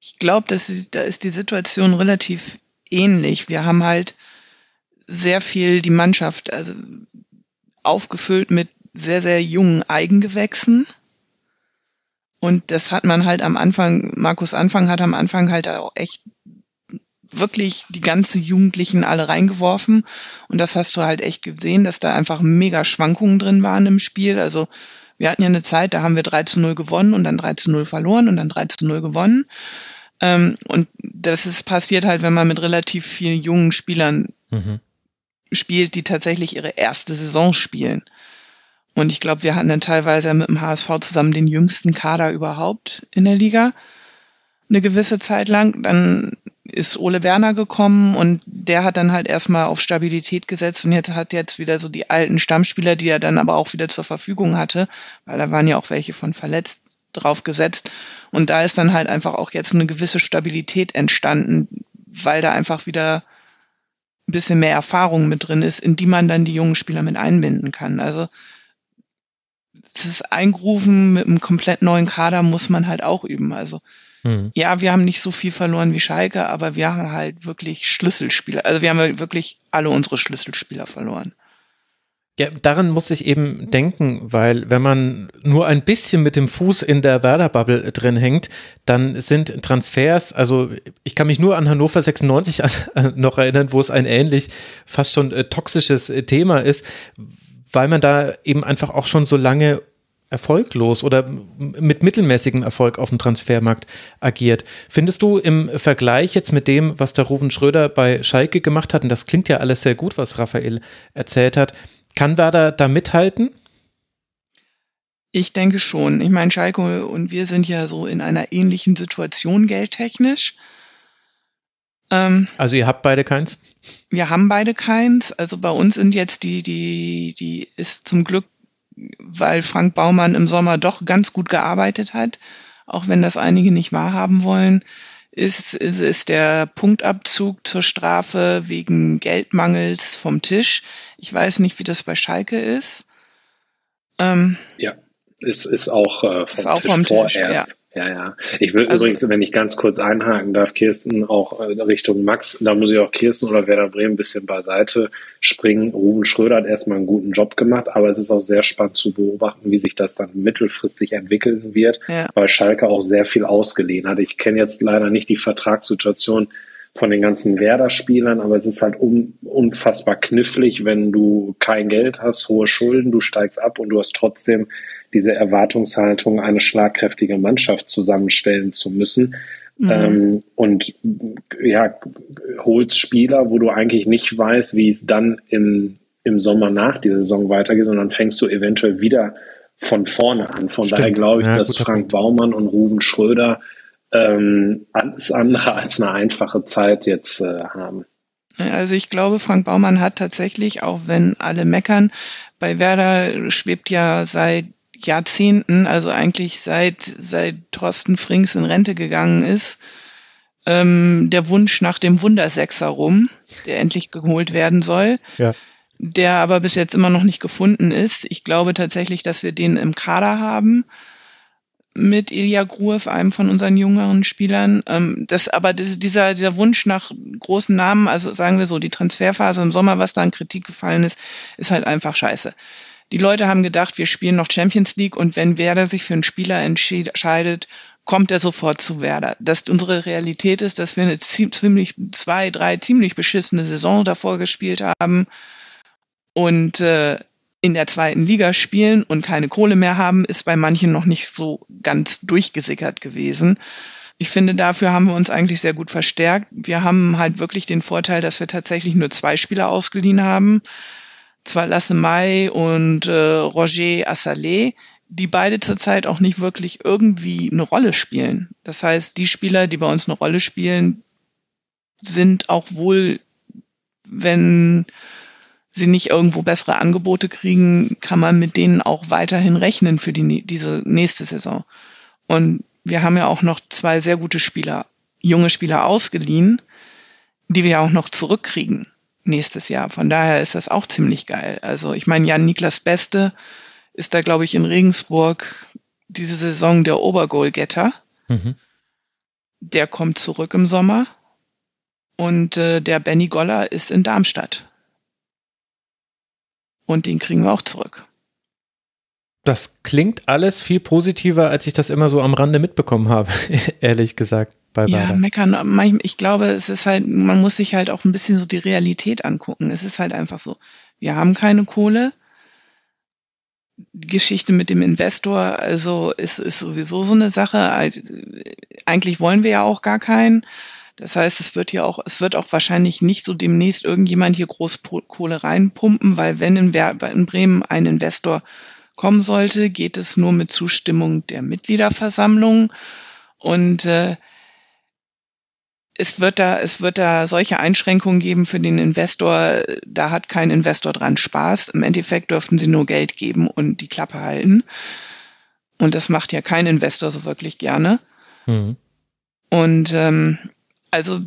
Ich glaube, da ist die Situation relativ ähnlich. Wir haben halt sehr viel die Mannschaft also aufgefüllt mit sehr, sehr jungen Eigengewächsen. Und das hat man halt am Anfang, Markus Anfang hat am Anfang halt auch echt wirklich die ganzen Jugendlichen alle reingeworfen. Und das hast du halt echt gesehen, dass da einfach mega Schwankungen drin waren im Spiel. Also wir hatten ja eine Zeit, da haben wir 3 zu 0 gewonnen und dann 3 zu 0 verloren und dann 3 zu 0 gewonnen. Ähm, und das ist passiert halt, wenn man mit relativ vielen jungen Spielern mhm. spielt, die tatsächlich ihre erste Saison spielen. Und ich glaube, wir hatten dann teilweise mit dem HSV zusammen den jüngsten Kader überhaupt in der Liga. Eine gewisse Zeit lang. Dann ist Ole Werner gekommen und der hat dann halt erstmal auf Stabilität gesetzt und jetzt hat jetzt wieder so die alten Stammspieler, die er dann aber auch wieder zur Verfügung hatte, weil da waren ja auch welche von verletzt drauf gesetzt. Und da ist dann halt einfach auch jetzt eine gewisse Stabilität entstanden, weil da einfach wieder ein bisschen mehr Erfahrung mit drin ist, in die man dann die jungen Spieler mit einbinden kann. Also das Eingrooven mit einem komplett neuen Kader muss man halt auch üben. Also mhm. ja, wir haben nicht so viel verloren wie Schalke, aber wir haben halt wirklich Schlüsselspieler. Also wir haben wirklich alle unsere Schlüsselspieler verloren. Ja, daran muss ich eben denken, weil wenn man nur ein bisschen mit dem Fuß in der Werder-Bubble drin hängt, dann sind Transfers, also ich kann mich nur an Hannover 96 noch erinnern, wo es ein ähnlich, fast schon äh, toxisches äh, Thema ist, weil man da eben einfach auch schon so lange erfolglos oder mit mittelmäßigem Erfolg auf dem Transfermarkt agiert. Findest du im Vergleich jetzt mit dem, was der Ruven Schröder bei Schalke gemacht hat, und das klingt ja alles sehr gut, was Raphael erzählt hat, kann Werder da mithalten? Ich denke schon. Ich meine, Schalke und wir sind ja so in einer ähnlichen Situation geldtechnisch. Ähm, also ihr habt beide keins? Wir haben beide keins. Also bei uns sind jetzt die, die, die ist zum Glück, weil Frank Baumann im Sommer doch ganz gut gearbeitet hat, auch wenn das einige nicht wahrhaben wollen, ist, ist, ist der Punktabzug zur Strafe wegen Geldmangels vom Tisch. Ich weiß nicht, wie das bei Schalke ist. Ähm, ja, ist, ist auch äh, vom ist auch Tisch vom vorerst. Tisch, ja. Ja, ja. Ich will also, übrigens, wenn ich ganz kurz einhaken darf, Kirsten, auch äh, Richtung Max, da muss ich auch Kirsten oder Werder Bremen ein bisschen beiseite springen. Ruben Schröder hat erstmal einen guten Job gemacht, aber es ist auch sehr spannend zu beobachten, wie sich das dann mittelfristig entwickeln wird, ja. weil Schalke auch sehr viel ausgeliehen hat. Ich kenne jetzt leider nicht die Vertragssituation von den ganzen Werder-Spielern, aber es ist halt un unfassbar knifflig, wenn du kein Geld hast, hohe Schulden, du steigst ab und du hast trotzdem diese Erwartungshaltung, eine schlagkräftige Mannschaft zusammenstellen zu müssen. Mhm. Ähm, und ja, holst Spieler, wo du eigentlich nicht weißt, wie es dann im, im Sommer nach dieser Saison weitergeht, sondern fängst du eventuell wieder von vorne an. Von Stimmt. daher glaube ich, ja, dass Frank Punkt. Baumann und Ruben Schröder ähm, alles andere als eine einfache Zeit jetzt äh, haben. Also ich glaube, Frank Baumann hat tatsächlich, auch wenn alle meckern, bei Werder schwebt ja seit Jahrzehnten, also eigentlich seit, seit Thorsten Frings in Rente gegangen ist, ähm, der Wunsch nach dem Wundersechser rum, der endlich geholt werden soll. Ja. Der aber bis jetzt immer noch nicht gefunden ist. Ich glaube tatsächlich, dass wir den im Kader haben mit Ilya Gruev, einem von unseren jüngeren Spielern. Ähm, das, aber das, dieser, dieser Wunsch nach großen Namen, also sagen wir so, die Transferphase im Sommer, was da an Kritik gefallen ist, ist halt einfach scheiße. Die Leute haben gedacht, wir spielen noch Champions League und wenn Werder sich für einen Spieler entscheidet, kommt er sofort zu Werder. Dass unsere Realität ist, dass wir eine ziemlich, zwei, drei ziemlich beschissene Saison davor gespielt haben und äh, in der zweiten Liga spielen und keine Kohle mehr haben, ist bei manchen noch nicht so ganz durchgesickert gewesen. Ich finde, dafür haben wir uns eigentlich sehr gut verstärkt. Wir haben halt wirklich den Vorteil, dass wir tatsächlich nur zwei Spieler ausgeliehen haben. Zwar Lasse Mai und äh, Roger Assalé, die beide zurzeit auch nicht wirklich irgendwie eine Rolle spielen. Das heißt, die Spieler, die bei uns eine Rolle spielen, sind auch wohl, wenn sie nicht irgendwo bessere Angebote kriegen, kann man mit denen auch weiterhin rechnen für die, diese nächste Saison. Und wir haben ja auch noch zwei sehr gute Spieler, junge Spieler ausgeliehen, die wir ja auch noch zurückkriegen nächstes Jahr. Von daher ist das auch ziemlich geil. Also ich meine, Jan Niklas Beste, ist da, glaube ich, in Regensburg diese Saison der Obergoalgetter. Mhm. Der kommt zurück im Sommer. Und äh, der Benny Goller ist in Darmstadt. Und den kriegen wir auch zurück. Das klingt alles viel positiver, als ich das immer so am Rande mitbekommen habe, *laughs* ehrlich gesagt. Bei ja, meckern. Ich glaube, es ist halt, man muss sich halt auch ein bisschen so die Realität angucken. Es ist halt einfach so. Wir haben keine Kohle. Geschichte mit dem Investor, also ist, ist sowieso so eine Sache. Also, eigentlich wollen wir ja auch gar keinen. Das heißt, es wird ja auch, es wird auch wahrscheinlich nicht so demnächst irgendjemand hier groß Kohle reinpumpen, weil wenn in, in Bremen ein Investor kommen sollte, geht es nur mit Zustimmung der Mitgliederversammlung. Und äh, es wird da, es wird da solche Einschränkungen geben für den Investor. Da hat kein Investor dran Spaß. Im Endeffekt dürften sie nur Geld geben und die Klappe halten. Und das macht ja kein Investor so wirklich gerne. Mhm. Und ähm, also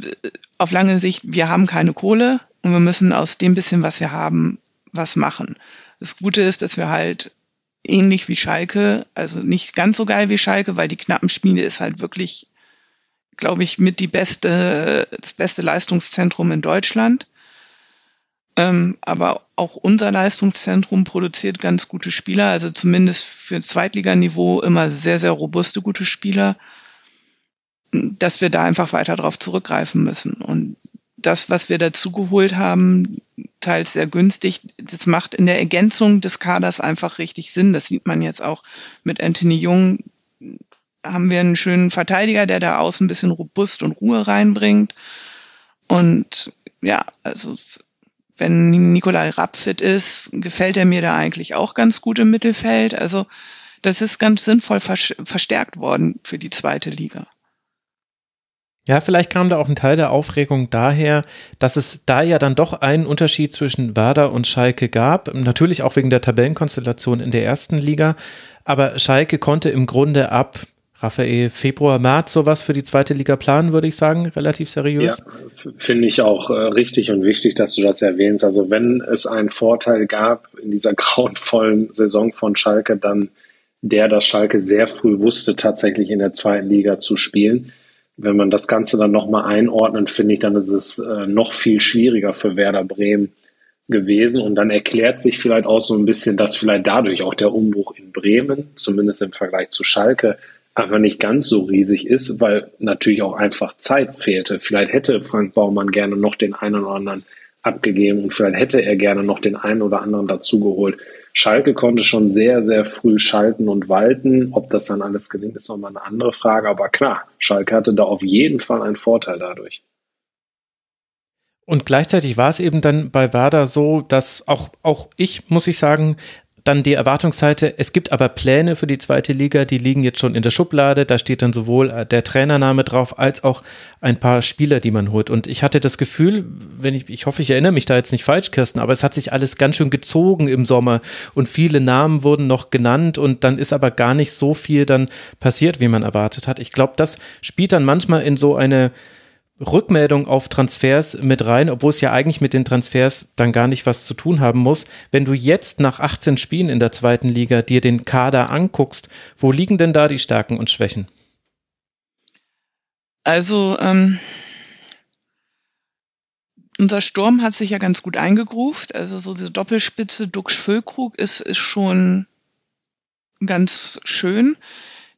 auf lange Sicht, wir haben keine Kohle und wir müssen aus dem bisschen, was wir haben, was machen. Das Gute ist, dass wir halt ähnlich wie Schalke, also nicht ganz so geil wie Schalke, weil die knappen Spiele ist halt wirklich glaube ich, mit die beste, das beste Leistungszentrum in Deutschland. Ähm, aber auch unser Leistungszentrum produziert ganz gute Spieler, also zumindest für Zweitliganiveau immer sehr, sehr robuste, gute Spieler, dass wir da einfach weiter drauf zurückgreifen müssen. Und das, was wir dazu geholt haben, teils sehr günstig, das macht in der Ergänzung des Kaders einfach richtig Sinn. Das sieht man jetzt auch mit Anthony Jung, haben wir einen schönen Verteidiger, der da außen ein bisschen robust und Ruhe reinbringt. Und ja, also wenn Nikolai Rapp fit ist, gefällt er mir da eigentlich auch ganz gut im Mittelfeld. Also das ist ganz sinnvoll verstärkt worden für die zweite Liga. Ja, vielleicht kam da auch ein Teil der Aufregung daher, dass es da ja dann doch einen Unterschied zwischen Werder und Schalke gab. Natürlich auch wegen der Tabellenkonstellation in der ersten Liga. Aber Schalke konnte im Grunde ab Raphael, Februar, März sowas für die zweite Liga planen, würde ich sagen, relativ seriös. Ja, finde ich auch äh, richtig und wichtig, dass du das erwähnst. Also wenn es einen Vorteil gab in dieser *laughs* grauenvollen Saison von Schalke, dann der, dass Schalke sehr früh wusste, tatsächlich in der zweiten Liga zu spielen. Wenn man das Ganze dann nochmal einordnet, finde ich, dann ist es äh, noch viel schwieriger für Werder Bremen gewesen. Und dann erklärt sich vielleicht auch so ein bisschen, dass vielleicht dadurch auch der Umbruch in Bremen, zumindest im Vergleich zu Schalke, einfach nicht ganz so riesig ist, weil natürlich auch einfach Zeit fehlte. Vielleicht hätte Frank Baumann gerne noch den einen oder anderen abgegeben und vielleicht hätte er gerne noch den einen oder anderen dazugeholt. Schalke konnte schon sehr, sehr früh schalten und walten. Ob das dann alles gelingt, ist nochmal eine andere Frage. Aber klar, Schalke hatte da auf jeden Fall einen Vorteil dadurch. Und gleichzeitig war es eben dann bei Werder so, dass auch, auch ich, muss ich sagen, dann die Erwartungsseite, es gibt aber Pläne für die zweite Liga, die liegen jetzt schon in der Schublade, da steht dann sowohl äh, der Trainername drauf, als auch ein paar Spieler, die man holt. Und ich hatte das Gefühl, wenn ich, ich hoffe, ich erinnere mich da jetzt nicht falsch, Kirsten, aber es hat sich alles ganz schön gezogen im Sommer und viele Namen wurden noch genannt und dann ist aber gar nicht so viel dann passiert, wie man erwartet hat. Ich glaube, das spielt dann manchmal in so eine, Rückmeldung auf Transfers mit rein, obwohl es ja eigentlich mit den Transfers dann gar nicht was zu tun haben muss. Wenn du jetzt nach 18 Spielen in der zweiten Liga dir den Kader anguckst, wo liegen denn da die Stärken und Schwächen? Also, ähm, unser Sturm hat sich ja ganz gut eingegruft. Also so diese Doppelspitze Duxch-Füllkrug ist, ist schon ganz schön.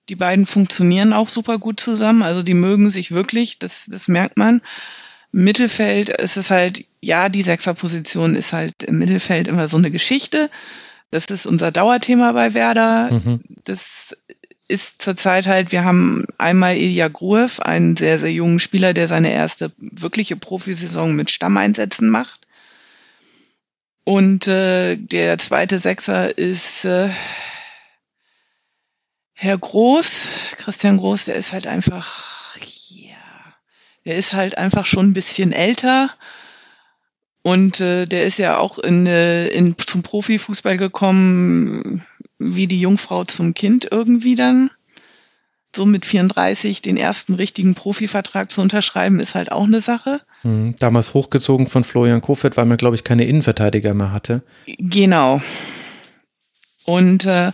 Die beiden funktionieren auch super gut zusammen. Also die mögen sich wirklich, das, das merkt man. Mittelfeld ist es halt, ja, die Sechserposition ist halt im Mittelfeld immer so eine Geschichte. Das ist unser Dauerthema bei Werder. Mhm. Das ist zurzeit halt, wir haben einmal Ilya Gruev, einen sehr, sehr jungen Spieler, der seine erste wirkliche Profisaison mit Stammeinsätzen macht. Und äh, der zweite Sechser ist äh, Herr Groß, Christian Groß, der ist halt einfach, ja, der ist halt einfach schon ein bisschen älter. Und äh, der ist ja auch in, äh, in, zum Profifußball gekommen, wie die Jungfrau zum Kind irgendwie dann. So mit 34 den ersten richtigen Profivertrag zu unterschreiben, ist halt auch eine Sache. Mhm, damals hochgezogen von Florian Kofeld, weil man, glaube ich, keine Innenverteidiger mehr hatte. Genau. Und äh,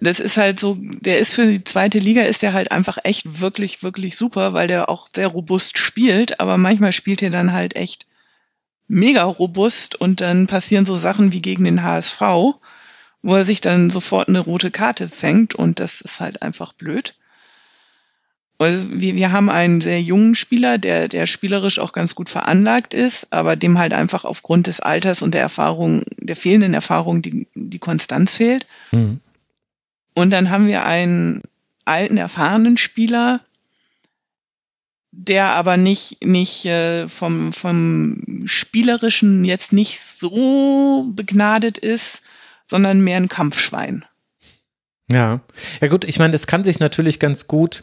das ist halt so, der ist für die zweite Liga ist der halt einfach echt wirklich, wirklich super, weil der auch sehr robust spielt, aber manchmal spielt er dann halt echt mega robust und dann passieren so Sachen wie gegen den HSV, wo er sich dann sofort eine rote Karte fängt und das ist halt einfach blöd. Also wir, wir haben einen sehr jungen Spieler, der, der spielerisch auch ganz gut veranlagt ist, aber dem halt einfach aufgrund des Alters und der Erfahrung, der fehlenden Erfahrung die, die Konstanz fehlt. Mhm. Und dann haben wir einen alten, erfahrenen Spieler, der aber nicht, nicht äh, vom, vom Spielerischen jetzt nicht so begnadet ist, sondern mehr ein Kampfschwein. Ja, ja gut, ich meine, es kann sich natürlich ganz gut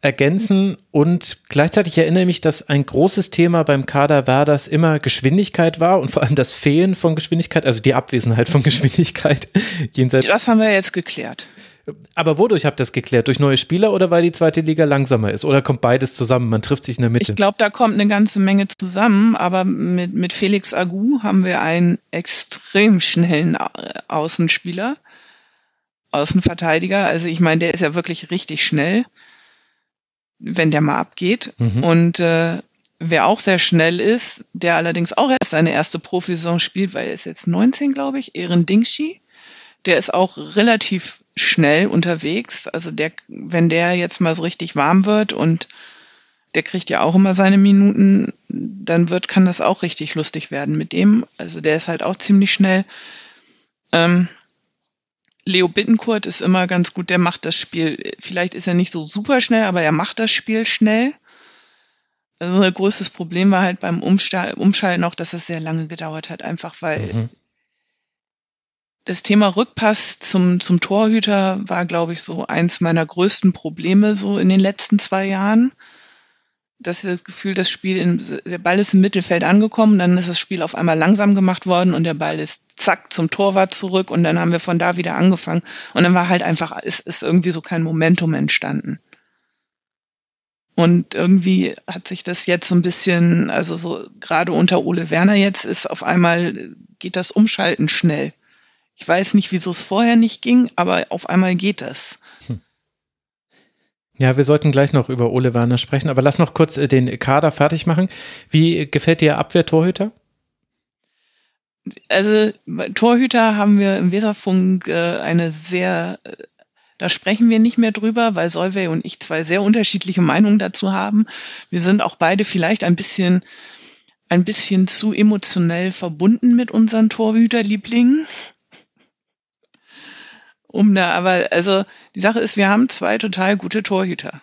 ergänzen und gleichzeitig erinnere ich mich, dass ein großes Thema beim Kader Werders immer Geschwindigkeit war und vor allem das Fehlen von Geschwindigkeit, also die Abwesenheit von *laughs* Geschwindigkeit. *laughs* Jenseits das haben wir jetzt geklärt. Aber wodurch habt ihr das geklärt? Durch neue Spieler oder weil die zweite Liga langsamer ist? Oder kommt beides zusammen? Man trifft sich in der Mitte? Ich glaube, da kommt eine ganze Menge zusammen, aber mit, mit Felix Agu haben wir einen extrem schnellen Außenspieler, Außenverteidiger. Also ich meine, der ist ja wirklich richtig schnell wenn der mal abgeht. Mhm. Und äh, wer auch sehr schnell ist, der allerdings auch erst seine erste Profisaison spielt, weil er ist jetzt 19, glaube ich, Ehren Dingshi. Der ist auch relativ schnell unterwegs. Also der, wenn der jetzt mal so richtig warm wird und der kriegt ja auch immer seine Minuten, dann wird, kann das auch richtig lustig werden mit dem. Also der ist halt auch ziemlich schnell. Ähm, Leo Bittenkurt ist immer ganz gut, der macht das Spiel, vielleicht ist er nicht so super schnell, aber er macht das Spiel schnell. Also ein größtes Problem war halt beim Umschalten auch, dass es sehr lange gedauert hat, einfach weil mhm. das Thema Rückpass zum, zum Torhüter war, glaube ich, so eins meiner größten Probleme so in den letzten zwei Jahren das ist das Gefühl, das Spiel, in, der Ball ist im Mittelfeld angekommen, dann ist das Spiel auf einmal langsam gemacht worden und der Ball ist zack zum Torwart zurück und dann haben wir von da wieder angefangen und dann war halt einfach, ist, ist irgendwie so kein Momentum entstanden. Und irgendwie hat sich das jetzt so ein bisschen, also so gerade unter Ole Werner jetzt ist auf einmal, geht das Umschalten schnell. Ich weiß nicht, wieso es vorher nicht ging, aber auf einmal geht das. Hm. Ja, wir sollten gleich noch über Ole Werner sprechen, aber lass noch kurz äh, den Kader fertig machen. Wie gefällt dir Abwehr-Torhüter? Also Torhüter haben wir im Weserfunk äh, eine sehr, äh, da sprechen wir nicht mehr drüber, weil Solveig und ich zwei sehr unterschiedliche Meinungen dazu haben. Wir sind auch beide vielleicht ein bisschen, ein bisschen zu emotionell verbunden mit unseren Torhüterlieblingen um da, aber also die Sache ist, wir haben zwei total gute Torhüter.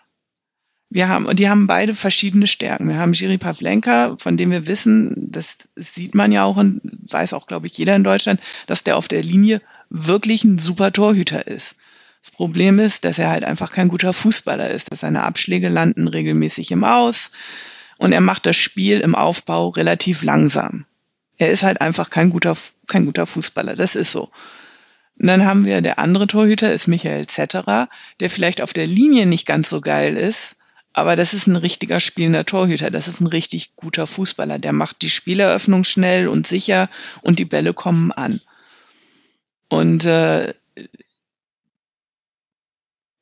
Wir haben, und die haben beide verschiedene Stärken. Wir haben Jiri Pavlenka, von dem wir wissen, das sieht man ja auch und weiß auch, glaube ich, jeder in Deutschland, dass der auf der Linie wirklich ein super Torhüter ist. Das Problem ist, dass er halt einfach kein guter Fußballer ist, dass seine Abschläge landen regelmäßig im Aus und er macht das Spiel im Aufbau relativ langsam. Er ist halt einfach kein guter, kein guter Fußballer. Das ist so. Und dann haben wir der andere Torhüter ist Michael Zetterer, der vielleicht auf der Linie nicht ganz so geil ist, aber das ist ein richtiger spielender Torhüter. Das ist ein richtig guter Fußballer. Der macht die Spieleröffnung schnell und sicher und die Bälle kommen an. Und äh,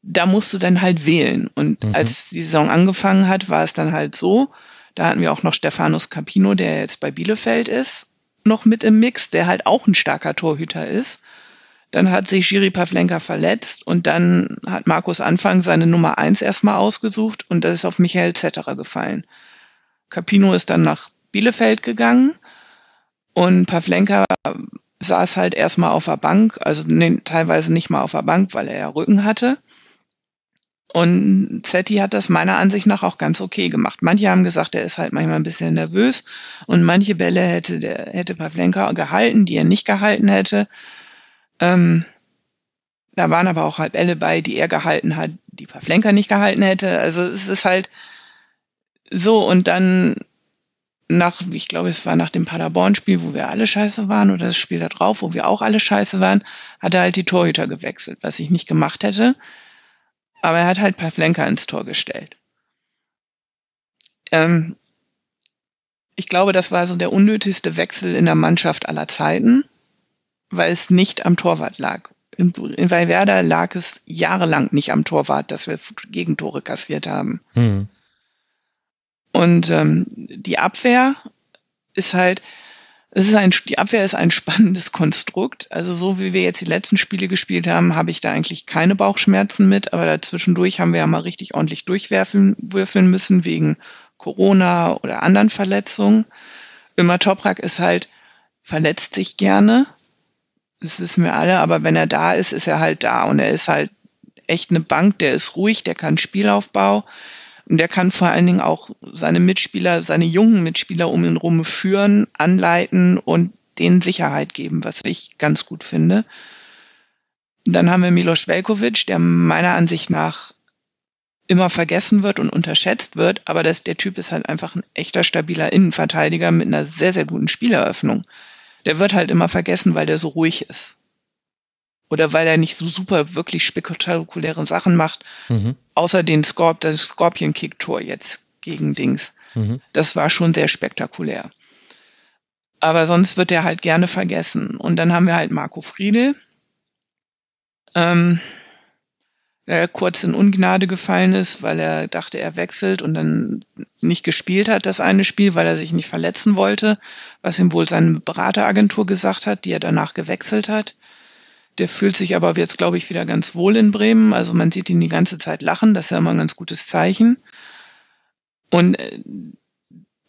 da musst du dann halt wählen. Und mhm. als die Saison angefangen hat, war es dann halt so, da hatten wir auch noch Stefanos Capino, der jetzt bei Bielefeld ist, noch mit im Mix, der halt auch ein starker Torhüter ist. Dann hat sich Schiri Pavlenka verletzt und dann hat Markus Anfang seine Nummer eins erstmal ausgesucht und das ist auf Michael Zetterer gefallen. Capino ist dann nach Bielefeld gegangen und Pavlenka saß halt erstmal auf der Bank, also nee, teilweise nicht mal auf der Bank, weil er ja Rücken hatte. Und Zetti hat das meiner Ansicht nach auch ganz okay gemacht. Manche haben gesagt, er ist halt manchmal ein bisschen nervös und manche Bälle hätte der hätte Pavlenka gehalten, die er nicht gehalten hätte. Ähm, da waren aber auch halt Bälle bei, die er gehalten hat, die Pavlenka nicht gehalten hätte. Also es ist halt so und dann nach, ich glaube, es war nach dem Paderborn-Spiel, wo wir alle scheiße waren, oder das Spiel da drauf, wo wir auch alle scheiße waren, hat er halt die Torhüter gewechselt, was ich nicht gemacht hätte. Aber er hat halt Pavlenka ins Tor gestellt. Ähm, ich glaube, das war so der unnötigste Wechsel in der Mannschaft aller Zeiten, weil es nicht am Torwart lag. In, in Werder lag es jahrelang nicht am Torwart, dass wir Gegentore kassiert haben. Mhm. Und ähm, die Abwehr ist halt, es ist ein, die Abwehr ist ein spannendes Konstrukt. Also so wie wir jetzt die letzten Spiele gespielt haben, habe ich da eigentlich keine Bauchschmerzen mit. Aber dazwischendurch haben wir ja mal richtig ordentlich durchwerfen würfeln müssen wegen Corona oder anderen Verletzungen. Immer Toprak ist halt, verletzt sich gerne. Das wissen wir alle. Aber wenn er da ist, ist er halt da. Und er ist halt echt eine Bank. Der ist ruhig, der kann Spielaufbau. Und der kann vor allen Dingen auch seine Mitspieler, seine jungen Mitspieler um ihn rum führen, anleiten und denen Sicherheit geben, was ich ganz gut finde. Dann haben wir Milos Velkovic, der meiner Ansicht nach immer vergessen wird und unterschätzt wird, aber das, der Typ ist halt einfach ein echter stabiler Innenverteidiger mit einer sehr, sehr guten Spieleröffnung. Der wird halt immer vergessen, weil der so ruhig ist oder weil er nicht so super wirklich spektakuläre Sachen macht, mhm. außer den Scorp das Scorpion-Kick-Tor jetzt gegen Dings. Mhm. Das war schon sehr spektakulär. Aber sonst wird er halt gerne vergessen. Und dann haben wir halt Marco Friedel, ähm, der kurz in Ungnade gefallen ist, weil er dachte, er wechselt und dann nicht gespielt hat, das eine Spiel, weil er sich nicht verletzen wollte, was ihm wohl seine Berateragentur gesagt hat, die er danach gewechselt hat. Der fühlt sich aber jetzt, glaube ich, wieder ganz wohl in Bremen. Also man sieht ihn die ganze Zeit lachen. Das ist ja immer ein ganz gutes Zeichen. Und äh,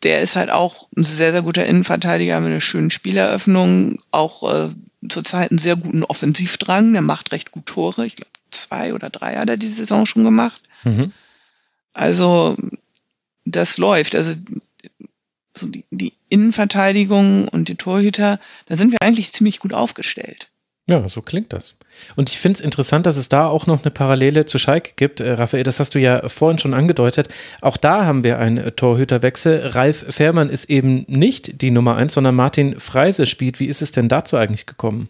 der ist halt auch ein sehr, sehr guter Innenverteidiger mit einer schönen Spieleröffnung. Auch äh, zurzeit einen sehr guten Offensivdrang. Der macht recht gut Tore. Ich glaube, zwei oder drei hat er die Saison schon gemacht. Mhm. Also das läuft. Also so die, die Innenverteidigung und die Torhüter, da sind wir eigentlich ziemlich gut aufgestellt. Ja, so klingt das. Und ich finde es interessant, dass es da auch noch eine Parallele zu Schalke gibt. Äh, Raphael, das hast du ja vorhin schon angedeutet. Auch da haben wir einen Torhüterwechsel. Ralf Fährmann ist eben nicht die Nummer eins, sondern Martin Freise spielt. Wie ist es denn dazu eigentlich gekommen?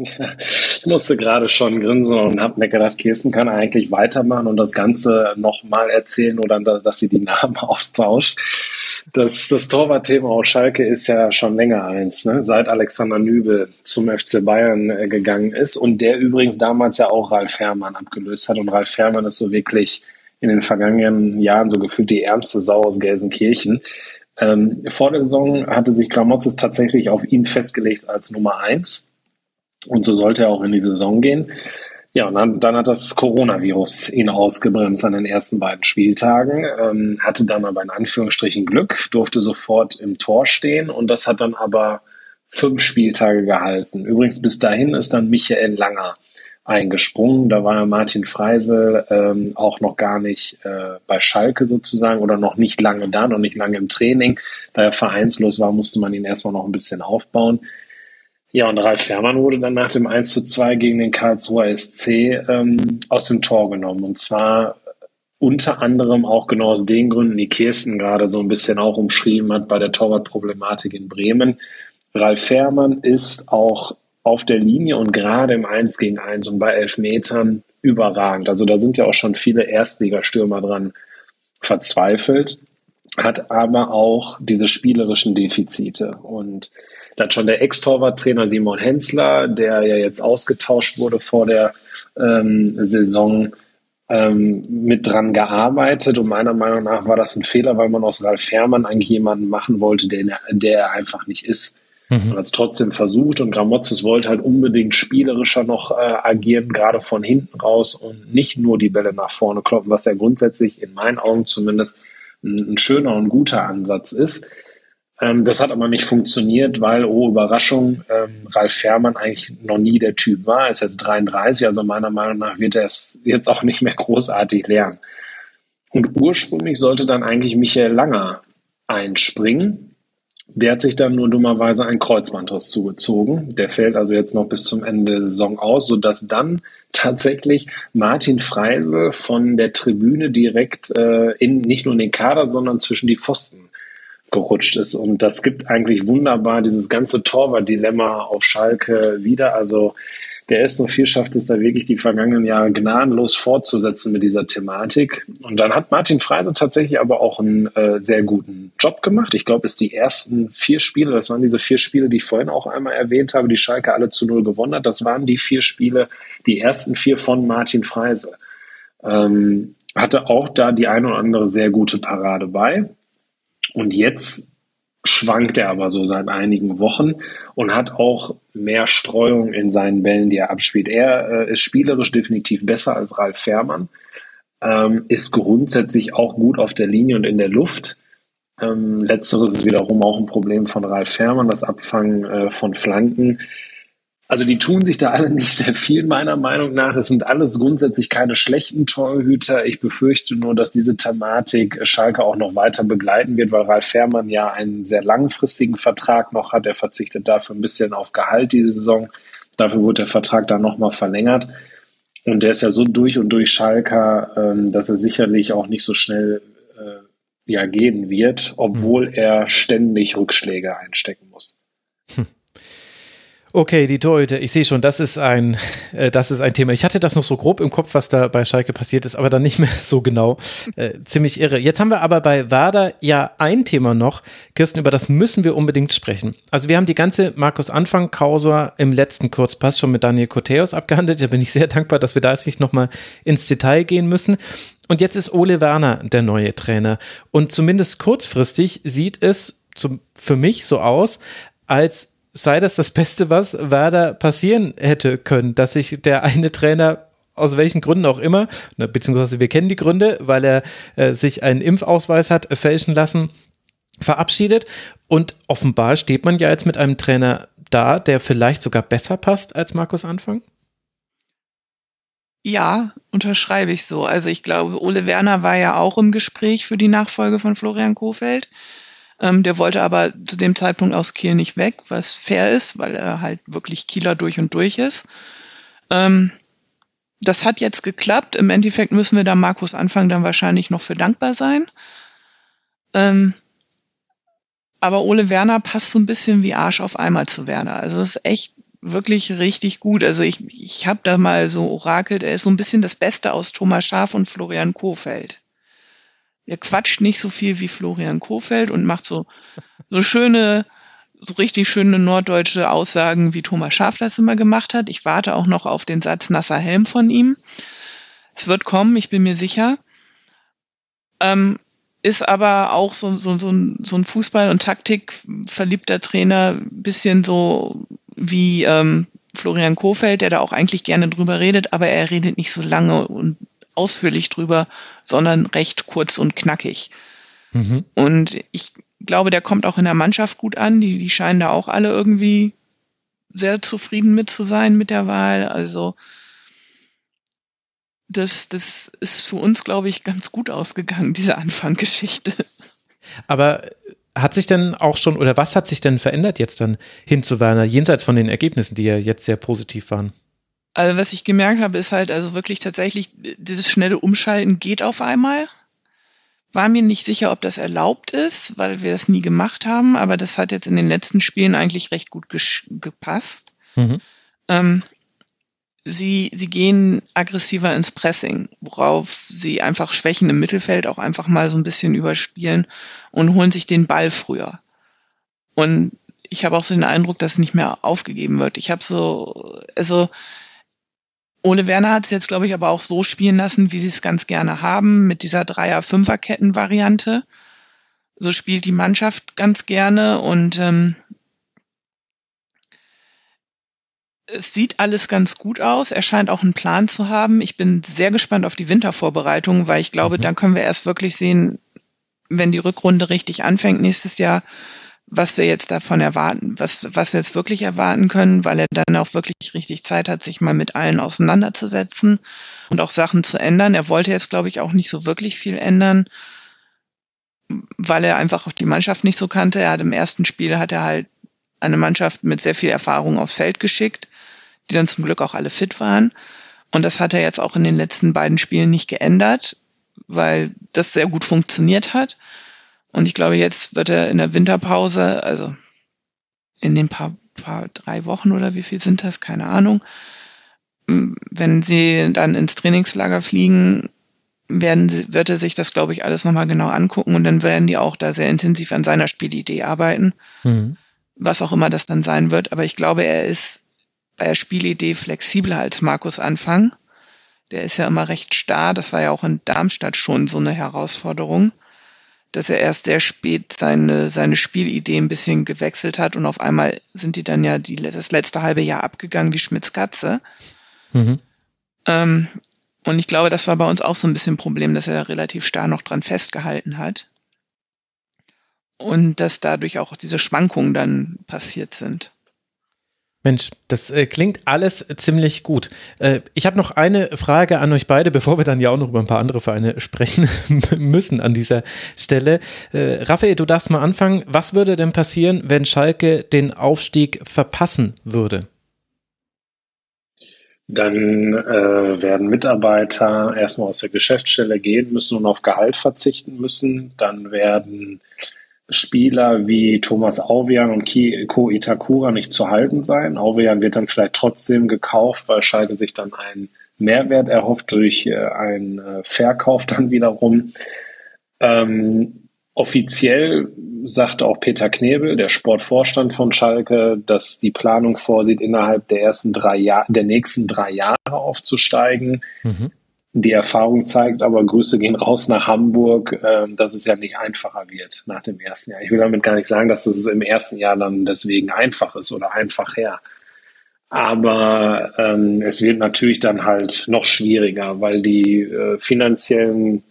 Ja, ich musste gerade schon grinsen und habe mir gedacht, Kirsten kann eigentlich weitermachen und das Ganze nochmal erzählen oder dass sie die Namen *laughs* austauscht. Das, das Torwartthema aus Schalke ist ja schon länger eins, ne? seit Alexander Nübel zum FC Bayern äh, gegangen ist und der übrigens damals ja auch Ralf Herrmann abgelöst hat. Und Ralf Herrmann ist so wirklich in den vergangenen Jahren so gefühlt die ärmste Sau aus Gelsenkirchen. Ähm, vor der Saison hatte sich Gramotzes tatsächlich auf ihn festgelegt als Nummer eins und so sollte er auch in die Saison gehen. Ja, und dann, dann hat das Coronavirus ihn ausgebremst an den ersten beiden Spieltagen, ähm, hatte dann aber in Anführungsstrichen Glück, durfte sofort im Tor stehen und das hat dann aber fünf Spieltage gehalten. Übrigens bis dahin ist dann Michael Langer eingesprungen. Da war Martin Freisel ähm, auch noch gar nicht äh, bei Schalke sozusagen oder noch nicht lange da, noch nicht lange im Training. Da er vereinslos war, musste man ihn erstmal noch ein bisschen aufbauen. Ja, und Ralf Fährmann wurde dann nach dem 1 zu 2 gegen den Karlsruher SC ähm, aus dem Tor genommen. Und zwar unter anderem auch genau aus den Gründen, die Kirsten gerade so ein bisschen auch umschrieben hat bei der Torwartproblematik in Bremen. Ralf Fährmann ist auch auf der Linie und gerade im 1 gegen 1 und bei Elfmetern überragend. Also da sind ja auch schon viele Erstligastürmer dran verzweifelt, hat aber auch diese spielerischen Defizite. Und da hat schon der Ex-Torwarttrainer Simon Hensler, der ja jetzt ausgetauscht wurde vor der ähm, Saison, ähm, mit dran gearbeitet. Und meiner Meinung nach war das ein Fehler, weil man aus Ralf Fährmann eigentlich jemanden machen wollte, der, der er einfach nicht ist. Mhm. Man hat es trotzdem versucht und Gramotzes wollte halt unbedingt spielerischer noch äh, agieren, gerade von hinten raus und nicht nur die Bälle nach vorne kloppen, was ja grundsätzlich in meinen Augen zumindest ein, ein schöner und guter Ansatz ist. Ähm, das hat aber nicht funktioniert, weil, oh Überraschung, ähm, Ralf Fährmann eigentlich noch nie der Typ war. Er ist jetzt 33, also meiner Meinung nach wird er es jetzt auch nicht mehr großartig lernen. Und ursprünglich sollte dann eigentlich Michael Langer einspringen. Der hat sich dann nur dummerweise ein Kreuzbandriss zugezogen. Der fällt also jetzt noch bis zum Ende der Saison aus, sodass dann tatsächlich Martin Freise von der Tribüne direkt äh, in nicht nur in den Kader, sondern zwischen die Pfosten gerutscht ist. Und das gibt eigentlich wunderbar dieses ganze Torwart-Dilemma auf Schalke wieder. Also der S04 schafft es da wirklich die vergangenen Jahre gnadenlos fortzusetzen mit dieser Thematik. Und dann hat Martin Freise tatsächlich aber auch einen äh, sehr guten Job gemacht. Ich glaube, es die ersten vier Spiele, das waren diese vier Spiele, die ich vorhin auch einmal erwähnt habe, die Schalke alle zu null gewonnen hat. Das waren die vier Spiele, die ersten vier von Martin Freise. Ähm, hatte auch da die eine oder andere sehr gute Parade bei. Und jetzt schwankt er aber so seit einigen Wochen und hat auch mehr Streuung in seinen Bällen, die er abspielt. Er äh, ist spielerisch definitiv besser als Ralf Fährmann, ähm, ist grundsätzlich auch gut auf der Linie und in der Luft. Ähm, letzteres ist wiederum auch ein Problem von Ralf Fährmann, das Abfangen äh, von Flanken. Also die tun sich da alle nicht sehr viel, meiner Meinung nach. Das sind alles grundsätzlich keine schlechten Torhüter. Ich befürchte nur, dass diese Thematik Schalke auch noch weiter begleiten wird, weil Ralf Fährmann ja einen sehr langfristigen Vertrag noch hat. Er verzichtet dafür ein bisschen auf Gehalt diese Saison. Dafür wurde der Vertrag dann nochmal verlängert. Und der ist ja so durch und durch Schalker, ähm, dass er sicherlich auch nicht so schnell äh, ja, gehen wird, obwohl er ständig Rückschläge einstecken muss. Hm. *laughs* Okay, die Torhüter, ich sehe schon, das ist ein, äh, das ist ein Thema. Ich hatte das noch so grob im Kopf, was da bei Schalke passiert ist, aber dann nicht mehr *laughs* so genau. Äh, ziemlich irre. Jetzt haben wir aber bei Werder ja ein Thema noch, Kirsten, über das müssen wir unbedingt sprechen. Also wir haben die ganze Markus Anfang Causa im letzten Kurzpass schon mit Daniel Koteos abgehandelt. Da bin ich sehr dankbar, dass wir da jetzt nicht nochmal ins Detail gehen müssen. Und jetzt ist Ole Werner der neue Trainer. Und zumindest kurzfristig sieht es zum, für mich so aus, als sei das das Beste, was Werder passieren hätte können, dass sich der eine Trainer aus welchen Gründen auch immer, beziehungsweise wir kennen die Gründe, weil er äh, sich einen Impfausweis hat fälschen lassen, verabschiedet. Und offenbar steht man ja jetzt mit einem Trainer da, der vielleicht sogar besser passt als Markus Anfang. Ja, unterschreibe ich so. Also ich glaube, Ole Werner war ja auch im Gespräch für die Nachfolge von Florian Kofeld. Ähm, der wollte aber zu dem Zeitpunkt aus Kiel nicht weg, was fair ist, weil er halt wirklich Kieler durch und durch ist. Ähm, das hat jetzt geklappt. Im Endeffekt müssen wir da Markus Anfang dann wahrscheinlich noch für dankbar sein. Ähm, aber Ole Werner passt so ein bisschen wie Arsch auf einmal zu Werner. Also das ist echt wirklich richtig gut. Also ich, ich habe da mal so orakelt, er ist so ein bisschen das Beste aus Thomas Schaf und Florian Kofeld er quatscht nicht so viel wie Florian Kofeld und macht so, so schöne, so richtig schöne norddeutsche Aussagen, wie Thomas Schaaf das immer gemacht hat. Ich warte auch noch auf den Satz nasser Helm von ihm. Es wird kommen, ich bin mir sicher. Ähm, ist aber auch so, so, so, ein, so ein Fußball- und Taktik verliebter Trainer, bisschen so wie ähm, Florian Kofeld, der da auch eigentlich gerne drüber redet, aber er redet nicht so lange und ausführlich drüber, sondern recht kurz und knackig. Mhm. Und ich glaube, der kommt auch in der Mannschaft gut an. Die, die scheinen da auch alle irgendwie sehr zufrieden mit zu sein mit der Wahl. Also das, das ist für uns, glaube ich, ganz gut ausgegangen, diese Anfangsgeschichte. Aber hat sich denn auch schon, oder was hat sich denn verändert jetzt dann hin zu Werner, jenseits von den Ergebnissen, die ja jetzt sehr positiv waren? Also was ich gemerkt habe, ist halt also wirklich tatsächlich, dieses schnelle Umschalten geht auf einmal. War mir nicht sicher, ob das erlaubt ist, weil wir das nie gemacht haben, aber das hat jetzt in den letzten Spielen eigentlich recht gut gepasst. Mhm. Ähm, sie, sie gehen aggressiver ins Pressing, worauf sie einfach Schwächen im Mittelfeld auch einfach mal so ein bisschen überspielen und holen sich den Ball früher. Und ich habe auch so den Eindruck, dass nicht mehr aufgegeben wird. Ich habe so, also Ole Werner hat es jetzt, glaube ich, aber auch so spielen lassen, wie sie es ganz gerne haben, mit dieser Dreier-Fünfer-Ketten-Variante. So spielt die Mannschaft ganz gerne und ähm, es sieht alles ganz gut aus. Er scheint auch einen Plan zu haben. Ich bin sehr gespannt auf die Wintervorbereitung, weil ich glaube, mhm. dann können wir erst wirklich sehen, wenn die Rückrunde richtig anfängt nächstes Jahr, was wir jetzt davon erwarten, was, was wir jetzt wirklich erwarten können, weil er dann auch wirklich richtig Zeit hat, sich mal mit allen auseinanderzusetzen und auch Sachen zu ändern. Er wollte jetzt, glaube ich, auch nicht so wirklich viel ändern, weil er einfach auch die Mannschaft nicht so kannte. Er hat im ersten Spiel hat er halt eine Mannschaft mit sehr viel Erfahrung aufs Feld geschickt, die dann zum Glück auch alle fit waren. Und das hat er jetzt auch in den letzten beiden Spielen nicht geändert, weil das sehr gut funktioniert hat. Und ich glaube, jetzt wird er in der Winterpause, also in den paar, paar drei Wochen oder wie viel sind das, keine Ahnung, wenn sie dann ins Trainingslager fliegen, werden sie, wird er sich das, glaube ich, alles nochmal genau angucken und dann werden die auch da sehr intensiv an seiner Spielidee arbeiten, mhm. was auch immer das dann sein wird. Aber ich glaube, er ist bei der Spielidee flexibler als Markus Anfang. Der ist ja immer recht starr. Das war ja auch in Darmstadt schon so eine Herausforderung dass er erst sehr spät seine, seine Spielidee ein bisschen gewechselt hat und auf einmal sind die dann ja die, das letzte halbe Jahr abgegangen wie Schmitz Katze. Mhm. Ähm, und ich glaube, das war bei uns auch so ein bisschen ein Problem, dass er relativ starr noch dran festgehalten hat. Und dass dadurch auch diese Schwankungen dann passiert sind. Mensch, das äh, klingt alles ziemlich gut. Äh, ich habe noch eine Frage an euch beide, bevor wir dann ja auch noch über ein paar andere Vereine sprechen *laughs* müssen an dieser Stelle. Äh, Raphael, du darfst mal anfangen. Was würde denn passieren, wenn Schalke den Aufstieg verpassen würde? Dann äh, werden Mitarbeiter erstmal aus der Geschäftsstelle gehen müssen und auf Gehalt verzichten müssen. Dann werden Spieler wie Thomas Auvian und Ko Itakura nicht zu halten sein. Auvian wird dann vielleicht trotzdem gekauft, weil Schalke sich dann einen Mehrwert erhofft durch äh, einen äh, Verkauf dann wiederum. Ähm, offiziell sagte auch Peter Knebel, der Sportvorstand von Schalke, dass die Planung vorsieht, innerhalb der ersten drei Jahre, der nächsten drei Jahre aufzusteigen. Mhm. Die Erfahrung zeigt aber, Grüße gehen raus nach Hamburg, äh, dass es ja nicht einfacher wird nach dem ersten Jahr. Ich will damit gar nicht sagen, dass es im ersten Jahr dann deswegen einfach ist oder einfach her. Aber ähm, es wird natürlich dann halt noch schwieriger, weil die äh, finanziellen,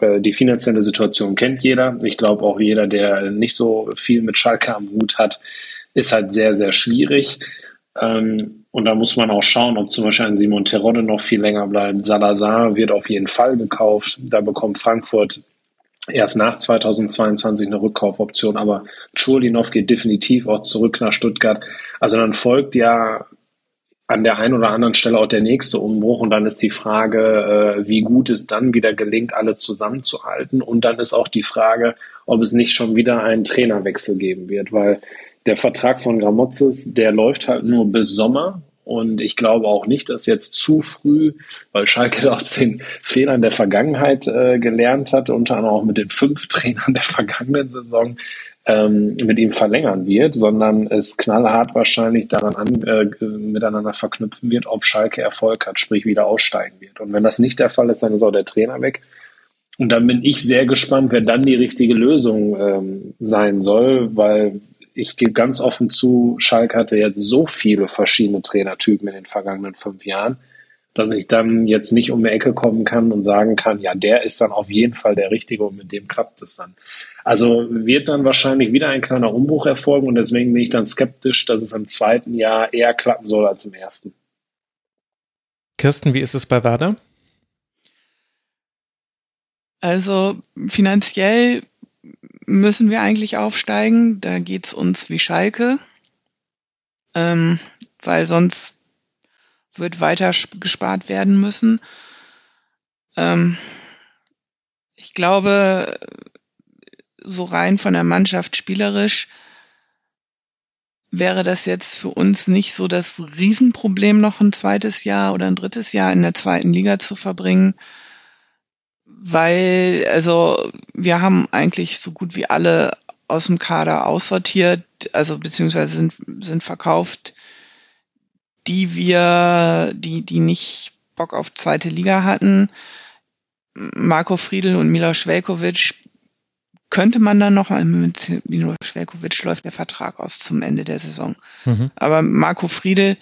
äh, die finanzielle Situation kennt jeder. Ich glaube auch jeder, der nicht so viel mit Schalke am Hut hat, ist halt sehr, sehr schwierig. Ähm, und da muss man auch schauen, ob zum Beispiel ein Simon Terodde noch viel länger bleibt. Salazar wird auf jeden Fall gekauft. Da bekommt Frankfurt erst nach 2022 eine Rückkaufoption, aber Chulinov geht definitiv auch zurück nach Stuttgart. Also dann folgt ja an der einen oder anderen Stelle auch der nächste Umbruch und dann ist die Frage, äh, wie gut es dann wieder gelingt, alle zusammenzuhalten und dann ist auch die Frage, ob es nicht schon wieder einen Trainerwechsel geben wird, weil der Vertrag von Gramozis, der läuft halt nur bis Sommer. Und ich glaube auch nicht, dass jetzt zu früh, weil Schalke aus den Fehlern der Vergangenheit äh, gelernt hat, unter anderem auch mit den fünf *laughs* Trainern der vergangenen Saison, ähm, mit ihm verlängern wird, sondern es knallhart wahrscheinlich daran an, äh, miteinander verknüpfen wird, ob Schalke Erfolg hat, sprich wieder aussteigen wird. Und wenn das nicht der Fall ist, dann ist auch der Trainer weg. Und dann bin ich sehr gespannt, wer dann die richtige Lösung ähm, sein soll, weil ich gebe ganz offen zu, Schalke hatte jetzt so viele verschiedene Trainertypen in den vergangenen fünf Jahren, dass ich dann jetzt nicht um die Ecke kommen kann und sagen kann, ja, der ist dann auf jeden Fall der Richtige und mit dem klappt es dann. Also wird dann wahrscheinlich wieder ein kleiner Umbruch erfolgen und deswegen bin ich dann skeptisch, dass es im zweiten Jahr eher klappen soll als im ersten. Kirsten, wie ist es bei Werder? Also finanziell müssen wir eigentlich aufsteigen. Da geht's uns wie Schalke, ähm, weil sonst wird weiter gespart werden müssen. Ähm, ich glaube, so rein von der Mannschaft spielerisch wäre das jetzt für uns nicht so das Riesenproblem, noch ein zweites Jahr oder ein drittes Jahr in der zweiten Liga zu verbringen weil, also wir haben eigentlich so gut wie alle aus dem Kader aussortiert, also beziehungsweise sind, sind verkauft, die wir, die, die nicht Bock auf zweite Liga hatten. Marco Friedl und Milos Velkovic könnte man dann noch, mit Milos Velkovic läuft der Vertrag aus zum Ende der Saison. Mhm. Aber Marco Friedl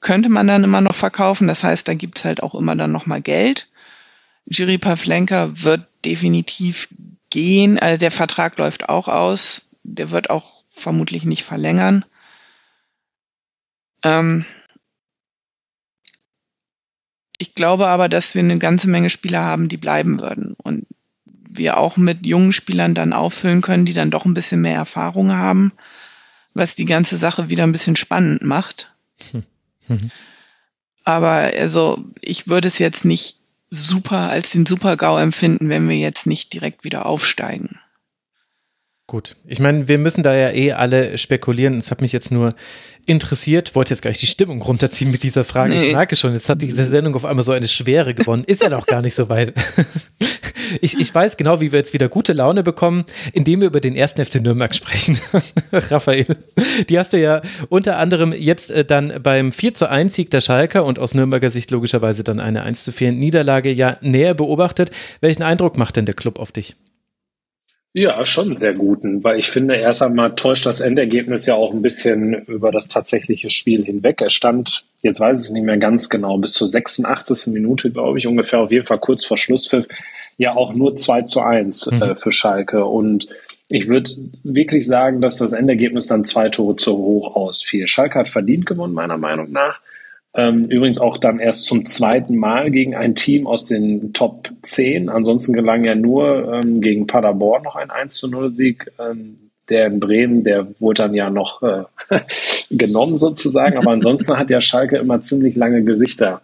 könnte man dann immer noch verkaufen. Das heißt, da gibt's halt auch immer dann nochmal Geld. Jiri Pavlenka wird definitiv gehen. Also der Vertrag läuft auch aus. Der wird auch vermutlich nicht verlängern. Ähm, ich glaube aber, dass wir eine ganze Menge Spieler haben, die bleiben würden. Und wir auch mit jungen Spielern dann auffüllen können, die dann doch ein bisschen mehr Erfahrung haben, was die ganze Sache wieder ein bisschen spannend macht. Mhm. Aber also ich würde es jetzt nicht super als den Super-GAU empfinden, wenn wir jetzt nicht direkt wieder aufsteigen. Gut, ich meine, wir müssen da ja eh alle spekulieren. Es hat mich jetzt nur interessiert, wollte jetzt gar nicht die Stimmung runterziehen mit dieser Frage. Nee. Ich merke schon, jetzt hat diese Sendung auf einmal so eine Schwere gewonnen. Ist ja noch gar nicht so weit. *laughs* Ich, ich weiß genau, wie wir jetzt wieder gute Laune bekommen, indem wir über den ersten FC Nürnberg sprechen. *laughs* Raphael, die hast du ja unter anderem jetzt äh, dann beim 4 zu 1 Sieg der Schalker und aus Nürnberger Sicht logischerweise dann eine 1 zu 4 Niederlage ja näher beobachtet. Welchen Eindruck macht denn der Club auf dich? Ja, schon sehr guten, weil ich finde, erst einmal täuscht das Endergebnis ja auch ein bisschen über das tatsächliche Spiel hinweg. Er stand, jetzt weiß ich es nicht mehr ganz genau, bis zur 86. Minute, glaube ich, ungefähr auf jeden Fall kurz vor Schlusspfiff, ja auch nur 2 zu 1 äh, mhm. für Schalke. Und ich würde wirklich sagen, dass das Endergebnis dann zwei Tore zu hoch ausfiel. Schalke hat verdient gewonnen, meiner Meinung nach. Ähm, übrigens auch dann erst zum zweiten Mal gegen ein Team aus den Top 10. Ansonsten gelang ja nur ähm, gegen Paderborn noch ein 1 zu 0 Sieg. Ähm, der in Bremen, der wurde dann ja noch äh, *laughs* genommen sozusagen. Aber ansonsten hat ja Schalke immer ziemlich lange Gesichter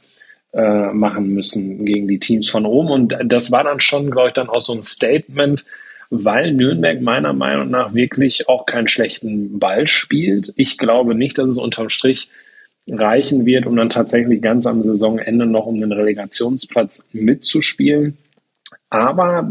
äh, machen müssen gegen die Teams von oben. Und das war dann schon, glaube ich, dann auch so ein Statement, weil Nürnberg meiner Meinung nach wirklich auch keinen schlechten Ball spielt. Ich glaube nicht, dass es unterm Strich reichen wird, um dann tatsächlich ganz am Saisonende noch um den Relegationsplatz mitzuspielen. Aber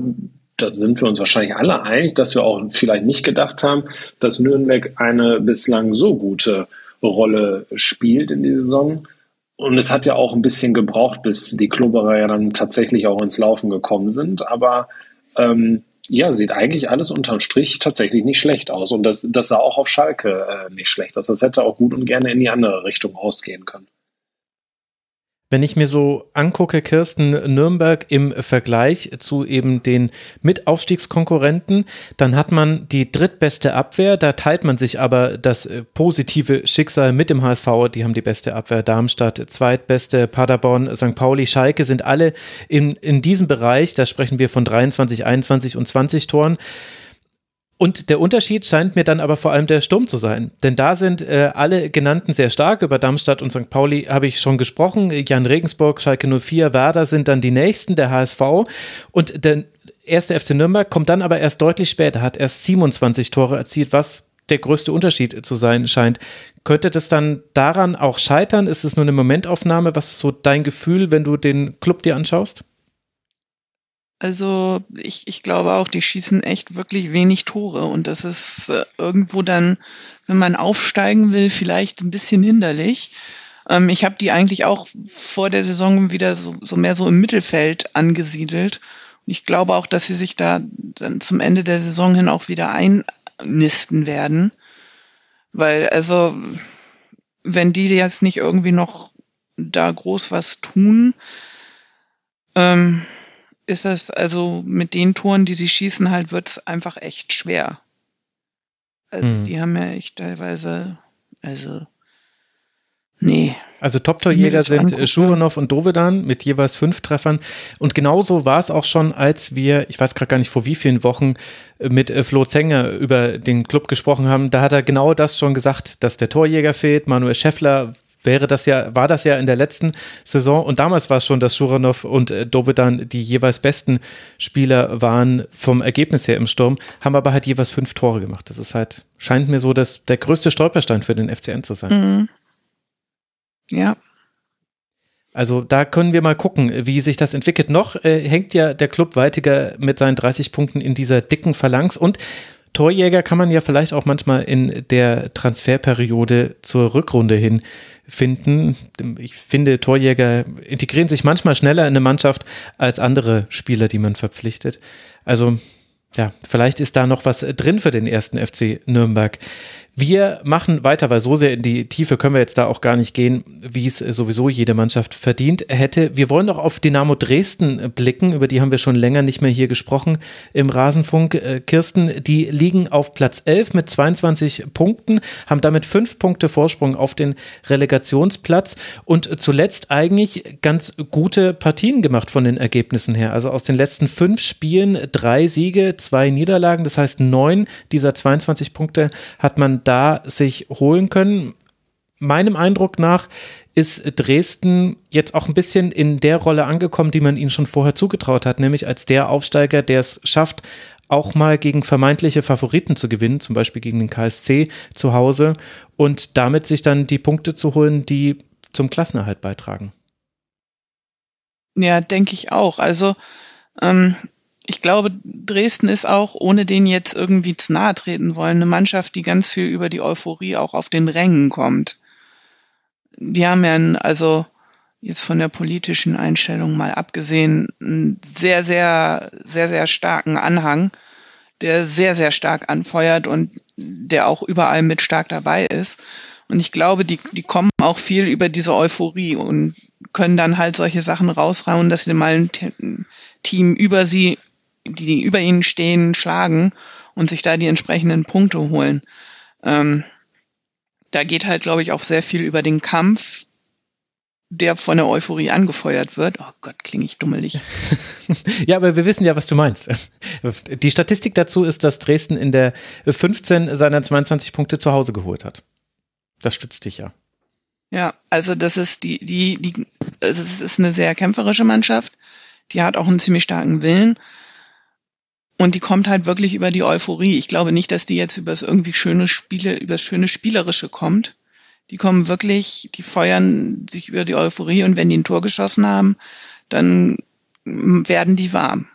da sind wir uns wahrscheinlich alle einig, dass wir auch vielleicht nicht gedacht haben, dass Nürnberg eine bislang so gute Rolle spielt in dieser Saison. Und es hat ja auch ein bisschen gebraucht, bis die Klubberer ja dann tatsächlich auch ins Laufen gekommen sind. Aber ähm, ja, sieht eigentlich alles unterm Strich tatsächlich nicht schlecht aus. Und das, das sah auch auf Schalke äh, nicht schlecht aus. Das hätte auch gut und gerne in die andere Richtung ausgehen können. Wenn ich mir so angucke, Kirsten, Nürnberg im Vergleich zu eben den Mitaufstiegskonkurrenten, dann hat man die drittbeste Abwehr, da teilt man sich aber das äh, positive Schicksal mit dem HSV, die haben die beste Abwehr, Darmstadt zweitbeste, Paderborn, St. Pauli, Schalke sind alle in, in diesem Bereich, da sprechen wir von 23, 21 und 20 Toren. Und der Unterschied scheint mir dann aber vor allem der Sturm zu sein. Denn da sind äh, alle genannten sehr stark. Über Darmstadt und St. Pauli habe ich schon gesprochen. Jan Regensburg, Schalke 04, Werder sind dann die nächsten, der HSV. Und der erste FC Nürnberg kommt dann aber erst deutlich später, hat erst 27 Tore erzielt, was der größte Unterschied zu sein scheint. Könnte das dann daran auch scheitern? Ist es nur eine Momentaufnahme? Was ist so dein Gefühl, wenn du den Club dir anschaust? Also ich, ich glaube auch, die schießen echt wirklich wenig Tore und das ist äh, irgendwo dann, wenn man aufsteigen will, vielleicht ein bisschen hinderlich. Ähm, ich habe die eigentlich auch vor der Saison wieder so, so mehr so im Mittelfeld angesiedelt. Und ich glaube auch, dass sie sich da dann zum Ende der Saison hin auch wieder einnisten werden. Weil, also, wenn die jetzt nicht irgendwie noch da groß was tun, ähm, ist das also mit den Toren, die sie schießen, halt wird es einfach echt schwer. Also mhm. die haben ja echt teilweise, also nee. Also Top-Torjäger sind Schuranov und Dovedan mit jeweils fünf Treffern. Und genauso war es auch schon, als wir, ich weiß gerade gar nicht vor wie vielen Wochen, mit äh, Flo Zenger über den Club gesprochen haben. Da hat er genau das schon gesagt, dass der Torjäger fehlt. Manuel Scheffler wäre das ja, war das ja in der letzten Saison und damals war es schon, dass Schuranov und äh, Dovedan die jeweils besten Spieler waren vom Ergebnis her im Sturm, haben aber halt jeweils fünf Tore gemacht. Das ist halt, scheint mir so, dass der größte Stolperstein für den FCN zu sein. Mhm. Ja. Also da können wir mal gucken, wie sich das entwickelt. Noch äh, hängt ja der Club weitiger mit seinen 30 Punkten in dieser dicken Phalanx und Torjäger kann man ja vielleicht auch manchmal in der Transferperiode zur Rückrunde hin finden. Ich finde, Torjäger integrieren sich manchmal schneller in eine Mannschaft als andere Spieler, die man verpflichtet. Also ja, vielleicht ist da noch was drin für den ersten FC Nürnberg. Wir machen weiter, weil so sehr in die Tiefe können wir jetzt da auch gar nicht gehen, wie es sowieso jede Mannschaft verdient hätte. Wir wollen noch auf Dynamo Dresden blicken, über die haben wir schon länger nicht mehr hier gesprochen im Rasenfunk. Äh, Kirsten, die liegen auf Platz 11 mit 22 Punkten, haben damit fünf Punkte Vorsprung auf den Relegationsplatz und zuletzt eigentlich ganz gute Partien gemacht von den Ergebnissen her. Also aus den letzten fünf Spielen drei Siege, zwei Niederlagen, das heißt neun dieser 22 Punkte hat man da sich holen können. Meinem Eindruck nach ist Dresden jetzt auch ein bisschen in der Rolle angekommen, die man ihnen schon vorher zugetraut hat, nämlich als der Aufsteiger, der es schafft, auch mal gegen vermeintliche Favoriten zu gewinnen, zum Beispiel gegen den KSC zu Hause und damit sich dann die Punkte zu holen, die zum Klassenerhalt beitragen. Ja, denke ich auch. Also ähm, ich glaube, Dresden ist auch, ohne den jetzt irgendwie zu nahe treten wollen, eine Mannschaft, die ganz viel über die Euphorie auch auf den Rängen kommt. Die haben ja, einen, also jetzt von der politischen Einstellung mal abgesehen, einen sehr, sehr, sehr, sehr starken Anhang, der sehr, sehr stark anfeuert und der auch überall mit stark dabei ist. Und ich glaube, die, die kommen auch viel über diese Euphorie und können dann halt solche Sachen rausrauen, dass sie mal ein Team über sie die über ihnen stehen, schlagen und sich da die entsprechenden Punkte holen. Ähm, da geht halt, glaube ich, auch sehr viel über den Kampf, der von der Euphorie angefeuert wird. Oh Gott, klinge ich dummelig. *laughs* ja, aber wir wissen ja, was du meinst. *laughs* Die Statistik dazu ist, dass Dresden in der 15 seiner 22 Punkte zu Hause geholt hat. Das stützt dich ja. Ja, also das ist die, die, die, es ist eine sehr kämpferische Mannschaft. Die hat auch einen ziemlich starken Willen. Und die kommt halt wirklich über die Euphorie. Ich glaube nicht, dass die jetzt über das irgendwie schöne Spiele, über das schöne Spielerische kommt. Die kommen wirklich, die feuern sich über die Euphorie und wenn die ein Tor geschossen haben, dann werden die warm.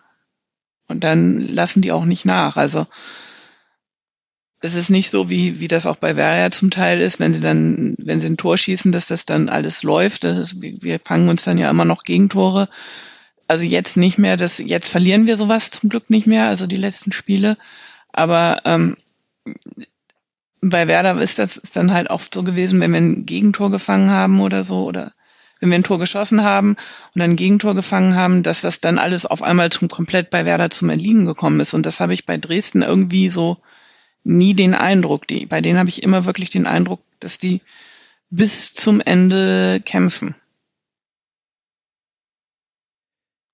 Und dann lassen die auch nicht nach. Also es ist nicht so, wie, wie das auch bei Werder zum Teil ist, wenn sie dann, wenn sie ein Tor schießen, dass das dann alles läuft. Das ist, wir fangen uns dann ja immer noch Gegentore also jetzt nicht mehr, das, jetzt verlieren wir sowas zum Glück nicht mehr, also die letzten Spiele. Aber ähm, bei Werder ist das ist dann halt oft so gewesen, wenn wir ein Gegentor gefangen haben oder so, oder wenn wir ein Tor geschossen haben und dann ein Gegentor gefangen haben, dass das dann alles auf einmal zum komplett bei Werder zum Erliegen gekommen ist. Und das habe ich bei Dresden irgendwie so nie den Eindruck. Die, bei denen habe ich immer wirklich den Eindruck, dass die bis zum Ende kämpfen.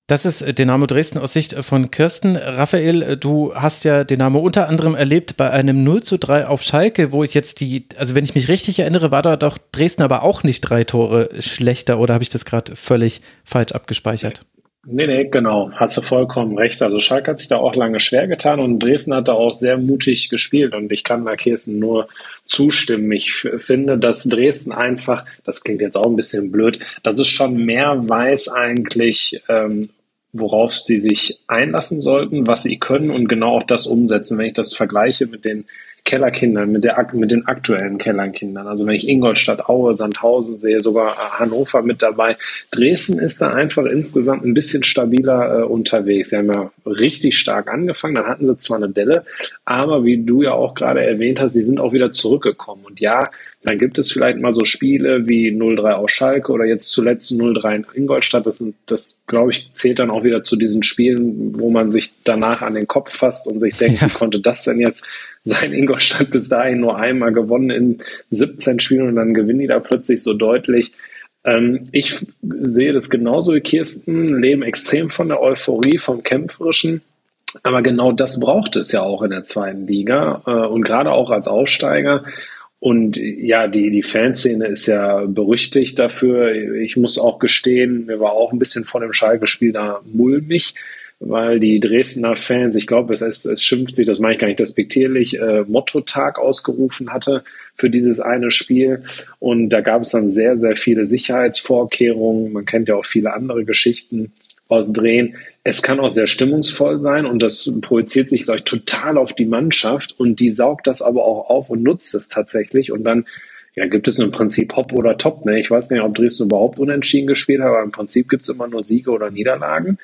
Das ist äh, Dynamo Dresden aus Sicht äh, von Kirsten. Raphael, äh, du hast ja Dynamo unter anderem erlebt bei einem 0 zu 3 auf Schalke, wo ich jetzt die, also wenn ich mich richtig erinnere, war da doch Dresden aber auch nicht drei Tore schlechter oder habe ich das gerade völlig falsch abgespeichert? Nee, nee, genau. Hast du vollkommen recht. Also Schalke hat sich da auch lange schwer getan und Dresden hat da auch sehr mutig gespielt und ich kann da Kirsten nur zustimmen. Ich finde, dass Dresden einfach, das klingt jetzt auch ein bisschen blöd, dass es schon mehr weiß eigentlich, ähm, worauf sie sich einlassen sollten, was sie können und genau auch das umsetzen. Wenn ich das vergleiche mit den Kellerkindern, mit, der, mit den aktuellen Kellerkindern. Also wenn ich Ingolstadt, Aue, Sandhausen sehe, sogar Hannover mit dabei. Dresden ist da einfach insgesamt ein bisschen stabiler äh, unterwegs. Sie haben ja richtig stark angefangen, dann hatten sie zwar eine Delle, aber wie du ja auch gerade erwähnt hast, sie sind auch wieder zurückgekommen. Und ja, dann gibt es vielleicht mal so Spiele wie 0-3 aus Schalke oder jetzt zuletzt 0-3 in Ingolstadt. Das, sind, das glaube ich, zählt dann auch wieder zu diesen Spielen, wo man sich danach an den Kopf fasst und sich denkt, ja. wie konnte das denn jetzt sein? Ingolstadt bis dahin nur einmal gewonnen in 17 Spielen und dann gewinnen die da plötzlich so deutlich. Ähm, ich sehe das genauso wie Kirsten, leben extrem von der Euphorie, vom Kämpferischen. Aber genau das braucht es ja auch in der zweiten Liga äh, und gerade auch als Aufsteiger. Und ja, die, die Fanszene ist ja berüchtigt dafür. Ich muss auch gestehen, mir war auch ein bisschen von dem Schalke-Spiel da mulmig, weil die Dresdner Fans, ich glaube, es, es, es schimpft sich, das meine ich gar nicht respektierlich, äh, Motto-Tag ausgerufen hatte für dieses eine Spiel. Und da gab es dann sehr, sehr viele Sicherheitsvorkehrungen. Man kennt ja auch viele andere Geschichten aus Drehen. Es kann auch sehr stimmungsvoll sein und das projiziert sich, glaube ich, total auf die Mannschaft und die saugt das aber auch auf und nutzt es tatsächlich und dann ja, gibt es im Prinzip Hop oder Top. Ne? Ich weiß nicht, ob Dresden überhaupt unentschieden gespielt hat, aber im Prinzip gibt es immer nur Siege oder Niederlagen.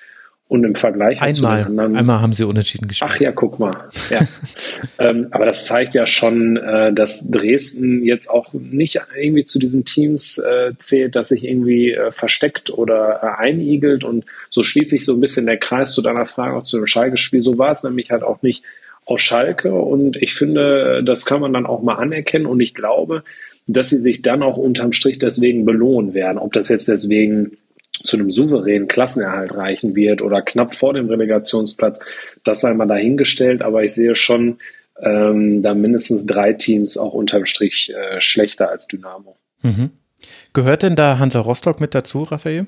Und im Vergleich einmal, zu den anderen. Einmal haben sie unentschieden gespielt. Ach ja, guck mal. Ja. *laughs* ähm, aber das zeigt ja schon, äh, dass Dresden jetzt auch nicht irgendwie zu diesen Teams äh, zählt, dass sich irgendwie äh, versteckt oder äh, einigelt. Und so schließt sich so ein bisschen der Kreis zu deiner Frage auch zu dem Schalke-Spiel. So war es nämlich halt auch nicht auf Schalke. Und ich finde, das kann man dann auch mal anerkennen. Und ich glaube, dass sie sich dann auch unterm Strich deswegen belohnen werden. Ob das jetzt deswegen zu einem souveränen Klassenerhalt reichen wird oder knapp vor dem Relegationsplatz, das sei mal dahingestellt. Aber ich sehe schon ähm, da mindestens drei Teams auch unterm Strich äh, schlechter als Dynamo. Mhm. Gehört denn da Hansa Rostock mit dazu, Raphael?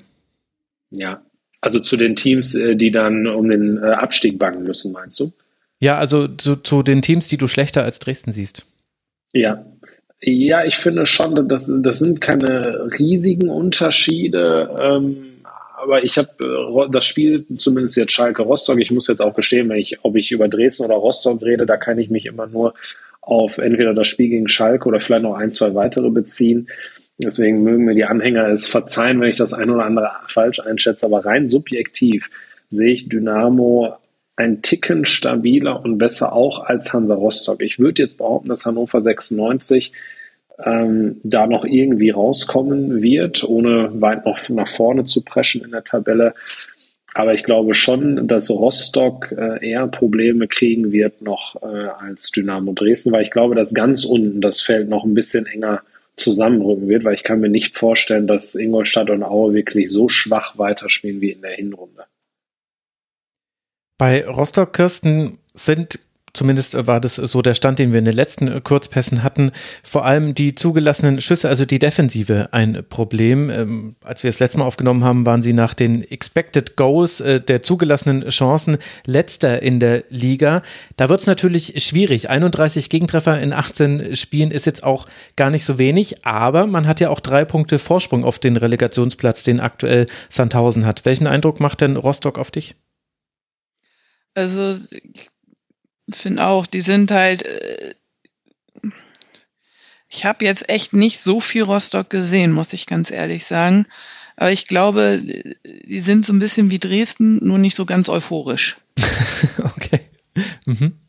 Ja, also zu den Teams, äh, die dann um den äh, Abstieg bangen müssen, meinst du? Ja, also zu, zu den Teams, die du schlechter als Dresden siehst. Ja, ja, ich finde schon, das, das sind keine riesigen Unterschiede. Ähm, aber ich habe äh, das Spiel, zumindest jetzt Schalke Rostock, ich muss jetzt auch gestehen, wenn ich, ob ich über Dresden oder Rostock rede, da kann ich mich immer nur auf entweder das Spiel gegen Schalke oder vielleicht noch ein, zwei weitere beziehen. Deswegen mögen mir die Anhänger es verzeihen, wenn ich das ein oder andere falsch einschätze. Aber rein subjektiv sehe ich Dynamo ein Ticken stabiler und besser auch als Hansa Rostock. Ich würde jetzt behaupten, dass Hannover 96 ähm, da noch irgendwie rauskommen wird, ohne weit noch nach vorne zu preschen in der Tabelle. Aber ich glaube schon, dass Rostock äh, eher Probleme kriegen wird noch äh, als Dynamo Dresden, weil ich glaube, dass ganz unten das Feld noch ein bisschen enger zusammenrücken wird, weil ich kann mir nicht vorstellen, dass Ingolstadt und Aue wirklich so schwach weiterspielen wie in der Hinrunde. Bei Rostock, Kirsten, sind zumindest war das so der Stand, den wir in den letzten Kurzpässen hatten, vor allem die zugelassenen Schüsse, also die Defensive, ein Problem. Ähm, als wir das letzte Mal aufgenommen haben, waren sie nach den Expected Goals äh, der zugelassenen Chancen letzter in der Liga. Da wird es natürlich schwierig. 31 Gegentreffer in 18 Spielen ist jetzt auch gar nicht so wenig, aber man hat ja auch drei Punkte Vorsprung auf den Relegationsplatz, den aktuell Sandhausen hat. Welchen Eindruck macht denn Rostock auf dich? Also ich finde auch, die sind halt. Äh, ich habe jetzt echt nicht so viel Rostock gesehen, muss ich ganz ehrlich sagen. Aber ich glaube, die sind so ein bisschen wie Dresden, nur nicht so ganz euphorisch. *laughs* okay. Mhm.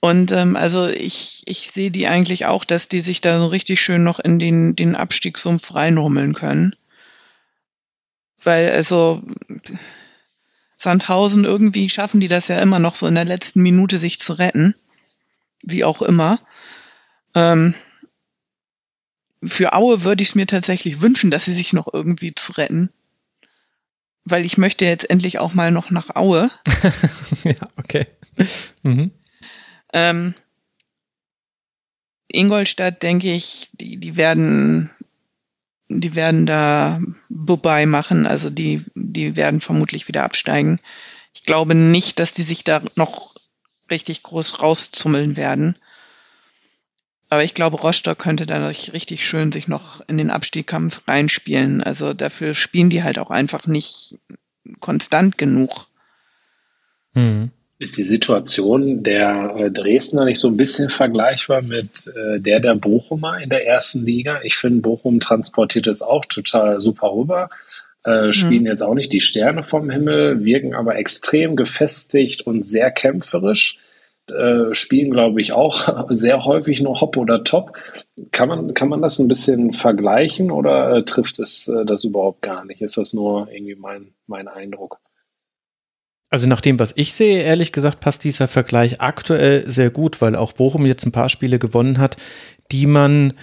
Und ähm, also ich, ich sehe die eigentlich auch, dass die sich da so richtig schön noch in den, den Abstiegssumpf reinrummeln können. Weil, also, Sandhausen, irgendwie schaffen die das ja immer noch so in der letzten Minute sich zu retten. Wie auch immer. Ähm, für Aue würde ich es mir tatsächlich wünschen, dass sie sich noch irgendwie zu retten. Weil ich möchte jetzt endlich auch mal noch nach Aue. *laughs* ja, okay. Mhm. Ähm, Ingolstadt, denke ich, die, die werden die werden da vorbei machen, also die, die werden vermutlich wieder absteigen. Ich glaube nicht, dass die sich da noch richtig groß rauszummeln werden. Aber ich glaube, Rostock könnte da richtig schön sich noch in den Abstiegskampf reinspielen. Also dafür spielen die halt auch einfach nicht konstant genug. Mhm. Ist die Situation der äh, Dresdner nicht so ein bisschen vergleichbar mit äh, der der Bochumer in der ersten Liga? Ich finde, Bochum transportiert es auch total super rüber. Äh, spielen mhm. jetzt auch nicht die Sterne vom Himmel, wirken aber extrem gefestigt und sehr kämpferisch. Äh, spielen, glaube ich, auch *laughs* sehr häufig nur Hop oder Top. Kann man, kann man das ein bisschen vergleichen oder äh, trifft es äh, das überhaupt gar nicht? Ist das nur irgendwie mein, mein Eindruck? Also nach dem, was ich sehe, ehrlich gesagt, passt dieser Vergleich aktuell sehr gut, weil auch Bochum jetzt ein paar Spiele gewonnen hat, die man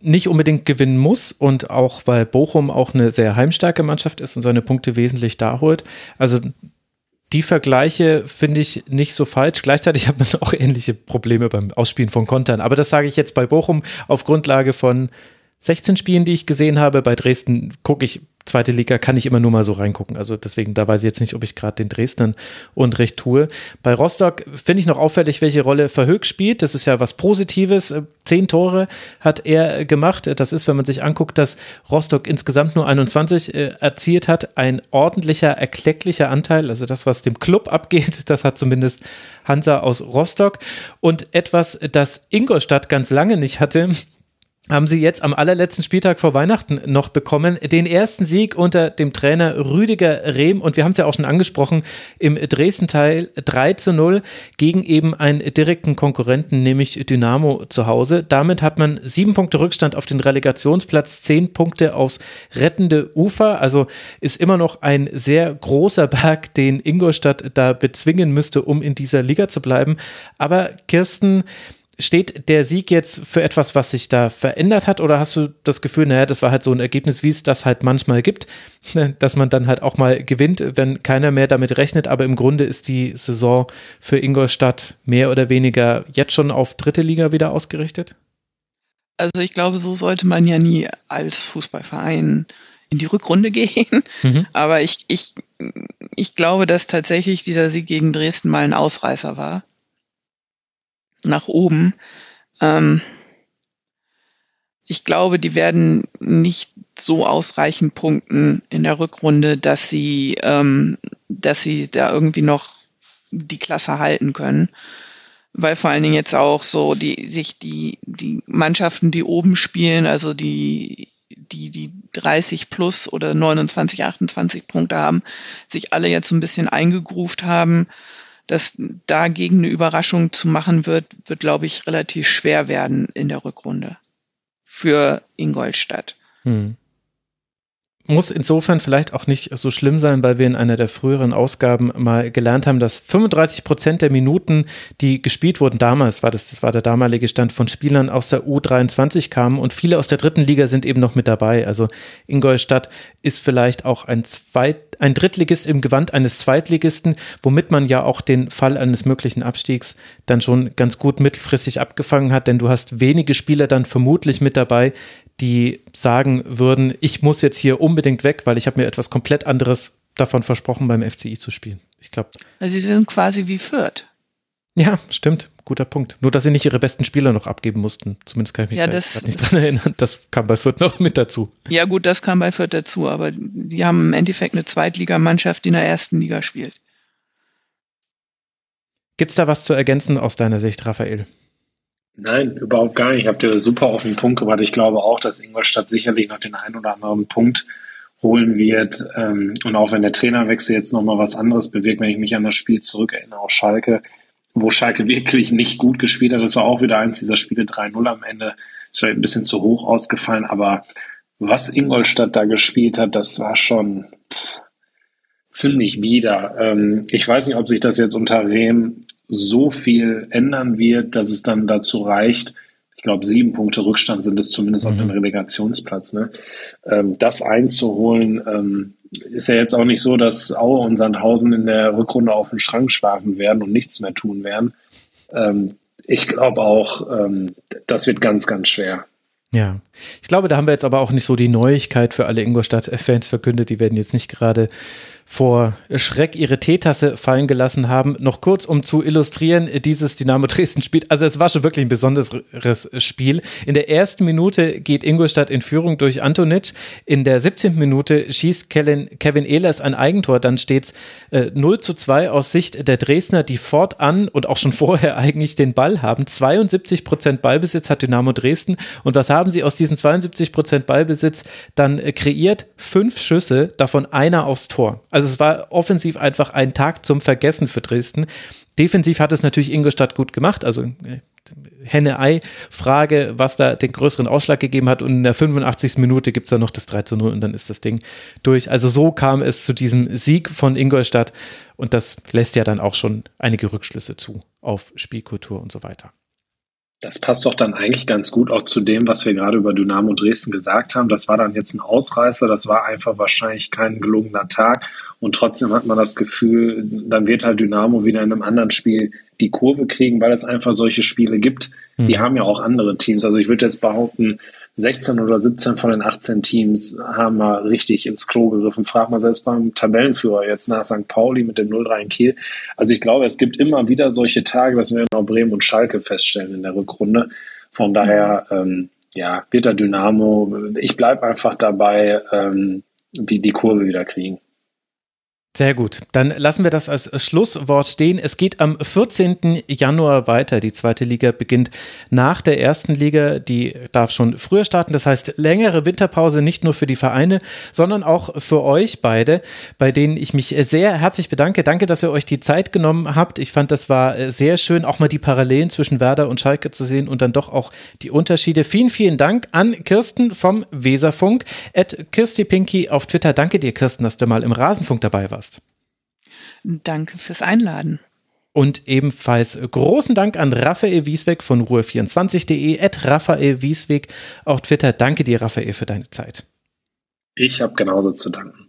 nicht unbedingt gewinnen muss und auch weil Bochum auch eine sehr heimstarke Mannschaft ist und seine Punkte wesentlich da holt. Also die Vergleiche finde ich nicht so falsch. Gleichzeitig hat man *laughs* auch ähnliche Probleme beim Ausspielen von Kontern. Aber das sage ich jetzt bei Bochum auf Grundlage von 16 Spielen, die ich gesehen habe. Bei Dresden gucke ich zweite Liga kann ich immer nur mal so reingucken. Also deswegen, da weiß ich jetzt nicht, ob ich gerade den Dresdnern Unrecht tue. Bei Rostock finde ich noch auffällig, welche Rolle Verhög spielt. Das ist ja was Positives. Zehn Tore hat er gemacht. Das ist, wenn man sich anguckt, dass Rostock insgesamt nur 21 äh, erzielt hat, ein ordentlicher, erklecklicher Anteil. Also das, was dem Club abgeht, *laughs* das hat zumindest Hansa aus Rostock. Und etwas, das Ingolstadt ganz lange nicht hatte, haben sie jetzt am allerletzten Spieltag vor Weihnachten noch bekommen. Den ersten Sieg unter dem Trainer Rüdiger Rehm und wir haben es ja auch schon angesprochen, im Dresden-Teil 3 zu 0 gegen eben einen direkten Konkurrenten, nämlich Dynamo zu Hause. Damit hat man sieben Punkte Rückstand auf den Relegationsplatz, zehn Punkte aufs rettende Ufer. Also ist immer noch ein sehr großer Berg, den Ingolstadt da bezwingen müsste, um in dieser Liga zu bleiben. Aber Kirsten, steht der Sieg jetzt für etwas, was sich da verändert hat, oder hast du das Gefühl, naja, das war halt so ein Ergebnis, wie es das halt manchmal gibt, *laughs* dass man dann halt auch mal gewinnt, wenn keiner mehr damit rechnet, aber im Grunde ist die Saison für Ingolstadt mehr oder weniger jetzt schon auf dritte Liga wieder ausgerichtet? Also ich glaube, so sollte man ja nie als Fußballverein in die Rückrunde *laughs* gehen. Mhm. Aber ich, ich, ich glaube, dass tatsächlich dieser Sieg gegen Dresden mal ein Ausreißer war nach oben. Ähm, ich glaube, die werden nicht so ausreichend punkten in der Rückrunde, dass sie, ähm, dass sie da irgendwie noch die Klasse halten können. Weil vor allen Dingen jetzt auch so die, sich die, die Mannschaften, die oben spielen, also die, die, die 30 plus oder 29, 28 Punkte haben, sich alle jetzt so ein bisschen eingegruft haben dass dagegen eine Überraschung zu machen wird, wird, glaube ich, relativ schwer werden in der Rückrunde für Ingolstadt. Hm muss insofern vielleicht auch nicht so schlimm sein, weil wir in einer der früheren Ausgaben mal gelernt haben, dass 35 Prozent der Minuten, die gespielt wurden, damals war das, das war der damalige Stand von Spielern aus der U23 kamen und viele aus der dritten Liga sind eben noch mit dabei. Also Ingolstadt ist vielleicht auch ein Zweit, ein Drittligist im Gewand eines Zweitligisten, womit man ja auch den Fall eines möglichen Abstiegs dann schon ganz gut mittelfristig abgefangen hat, denn du hast wenige Spieler dann vermutlich mit dabei, die sagen würden, ich muss jetzt hier unbedingt weg, weil ich habe mir etwas komplett anderes davon versprochen, beim FCI zu spielen. Ich glaube. Also sie sind quasi wie Fürth. Ja, stimmt. Guter Punkt. Nur, dass sie nicht ihre besten Spieler noch abgeben mussten. Zumindest kann ich mich ja, da das, nicht dran erinnern. Das kam bei Fürth noch mit dazu. Ja, gut, das kam bei Fürth dazu. Aber die haben im Endeffekt eine Zweitligamannschaft, die in der ersten Liga spielt. Gibt es da was zu ergänzen aus deiner Sicht, Raphael? Nein, überhaupt gar nicht. Ich habe dir super auf den Punkt gebracht. Ich glaube auch, dass Ingolstadt sicherlich noch den einen oder anderen Punkt holen wird. Ähm, und auch wenn der Trainerwechsel jetzt nochmal was anderes bewirkt, wenn ich mich an das Spiel zurückerinnere, auch Schalke, wo Schalke wirklich nicht gut gespielt hat. Das war auch wieder eins dieser Spiele 3-0 am Ende. Es war ein bisschen zu hoch ausgefallen, aber was Ingolstadt da gespielt hat, das war schon ziemlich bieder. Ähm, ich weiß nicht, ob sich das jetzt unter Rehm so viel ändern wird, dass es dann dazu reicht, ich glaube, sieben Punkte Rückstand sind es zumindest mhm. auf dem mhm. Relegationsplatz. Ne? Ähm, das einzuholen, ähm, ist ja jetzt auch nicht so, dass Aue und Sandhausen in der Rückrunde auf dem Schrank schlafen werden und nichts mehr tun werden. Ähm, ich glaube auch, ähm, das wird ganz, ganz schwer. Ja, ich glaube, da haben wir jetzt aber auch nicht so die Neuigkeit für alle Ingolstadt-Fans verkündet. Die werden jetzt nicht gerade vor Schreck ihre Teetasse fallen gelassen haben. Noch kurz, um zu illustrieren, dieses Dynamo Dresden Spiel. Also es war schon wirklich ein besonderes Spiel. In der ersten Minute geht Ingolstadt in Führung durch Antonic. In der 17. Minute schießt Kevin, Ehlers ein Eigentor. Dann steht es äh, 0 zu 2 aus Sicht der Dresdner, die fortan und auch schon vorher eigentlich den Ball haben. 72 Prozent Ballbesitz hat Dynamo Dresden. Und was haben sie aus diesen 72 Prozent Ballbesitz dann äh, kreiert? Fünf Schüsse, davon einer aufs Tor. Also es war offensiv einfach ein Tag zum Vergessen für Dresden. Defensiv hat es natürlich Ingolstadt gut gemacht. Also äh, Henne-Ei-Frage, was da den größeren Ausschlag gegeben hat. Und in der 85. Minute gibt es dann noch das 3 zu 0 und dann ist das Ding durch. Also so kam es zu diesem Sieg von Ingolstadt. Und das lässt ja dann auch schon einige Rückschlüsse zu auf Spielkultur und so weiter. Das passt doch dann eigentlich ganz gut auch zu dem, was wir gerade über Dynamo Dresden gesagt haben. Das war dann jetzt ein Ausreißer, das war einfach wahrscheinlich kein gelungener Tag und trotzdem hat man das Gefühl, dann wird halt Dynamo wieder in einem anderen Spiel die Kurve kriegen, weil es einfach solche Spiele gibt. Die mhm. haben ja auch andere Teams. Also ich würde jetzt behaupten, 16 oder 17 von den 18 Teams haben mal richtig ins Klo gegriffen. Frag mal selbst beim Tabellenführer jetzt nach St. Pauli mit dem 0-3 in Kiel. Also ich glaube, es gibt immer wieder solche Tage, das werden auch Bremen und Schalke feststellen in der Rückrunde. Von daher, ähm, ja, wird der Dynamo, ich bleibe einfach dabei, ähm, die, die Kurve wieder kriegen. Sehr gut. Dann lassen wir das als Schlusswort stehen. Es geht am 14. Januar weiter. Die zweite Liga beginnt nach der ersten Liga. Die darf schon früher starten. Das heißt, längere Winterpause nicht nur für die Vereine, sondern auch für euch beide, bei denen ich mich sehr herzlich bedanke. Danke, dass ihr euch die Zeit genommen habt. Ich fand, das war sehr schön, auch mal die Parallelen zwischen Werder und Schalke zu sehen und dann doch auch die Unterschiede. Vielen, vielen Dank an Kirsten vom Weserfunk. At Kirsti Pinky auf Twitter. Danke dir, Kirsten, dass du mal im Rasenfunk dabei warst. Danke fürs Einladen. Und ebenfalls großen Dank an Raphael Wiesweg von ruhe24.de, at Raphael Wiesweg auf Twitter. Danke dir, Raphael, für deine Zeit. Ich habe genauso zu danken.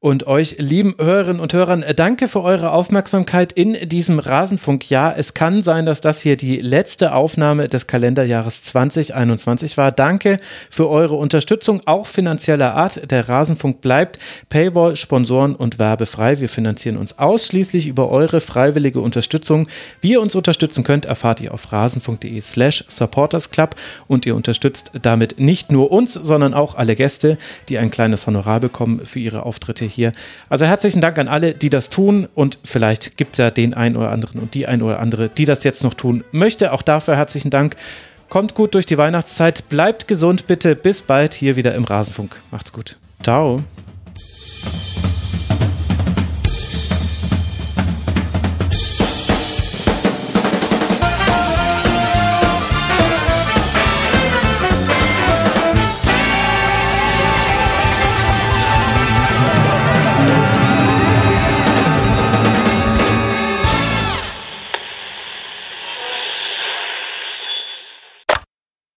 Und euch, lieben Hörerinnen und Hörern, danke für eure Aufmerksamkeit in diesem Rasenfunkjahr. Es kann sein, dass das hier die letzte Aufnahme des Kalenderjahres 2021 war. Danke für eure Unterstützung, auch finanzieller Art. Der Rasenfunk bleibt Paywall, Sponsoren und werbefrei. Wir finanzieren uns ausschließlich über eure freiwillige Unterstützung. Wie ihr uns unterstützen könnt, erfahrt ihr auf rasenfunk.de slash supportersclub und ihr unterstützt damit nicht nur uns, sondern auch alle Gäste, die ein kleines Honorar bekommen für ihre Auftritte hier. Also herzlichen Dank an alle, die das tun und vielleicht gibt es ja den einen oder anderen und die ein oder andere, die das jetzt noch tun möchte. Auch dafür herzlichen Dank. Kommt gut durch die Weihnachtszeit, bleibt gesund bitte. Bis bald hier wieder im Rasenfunk. Macht's gut. Ciao.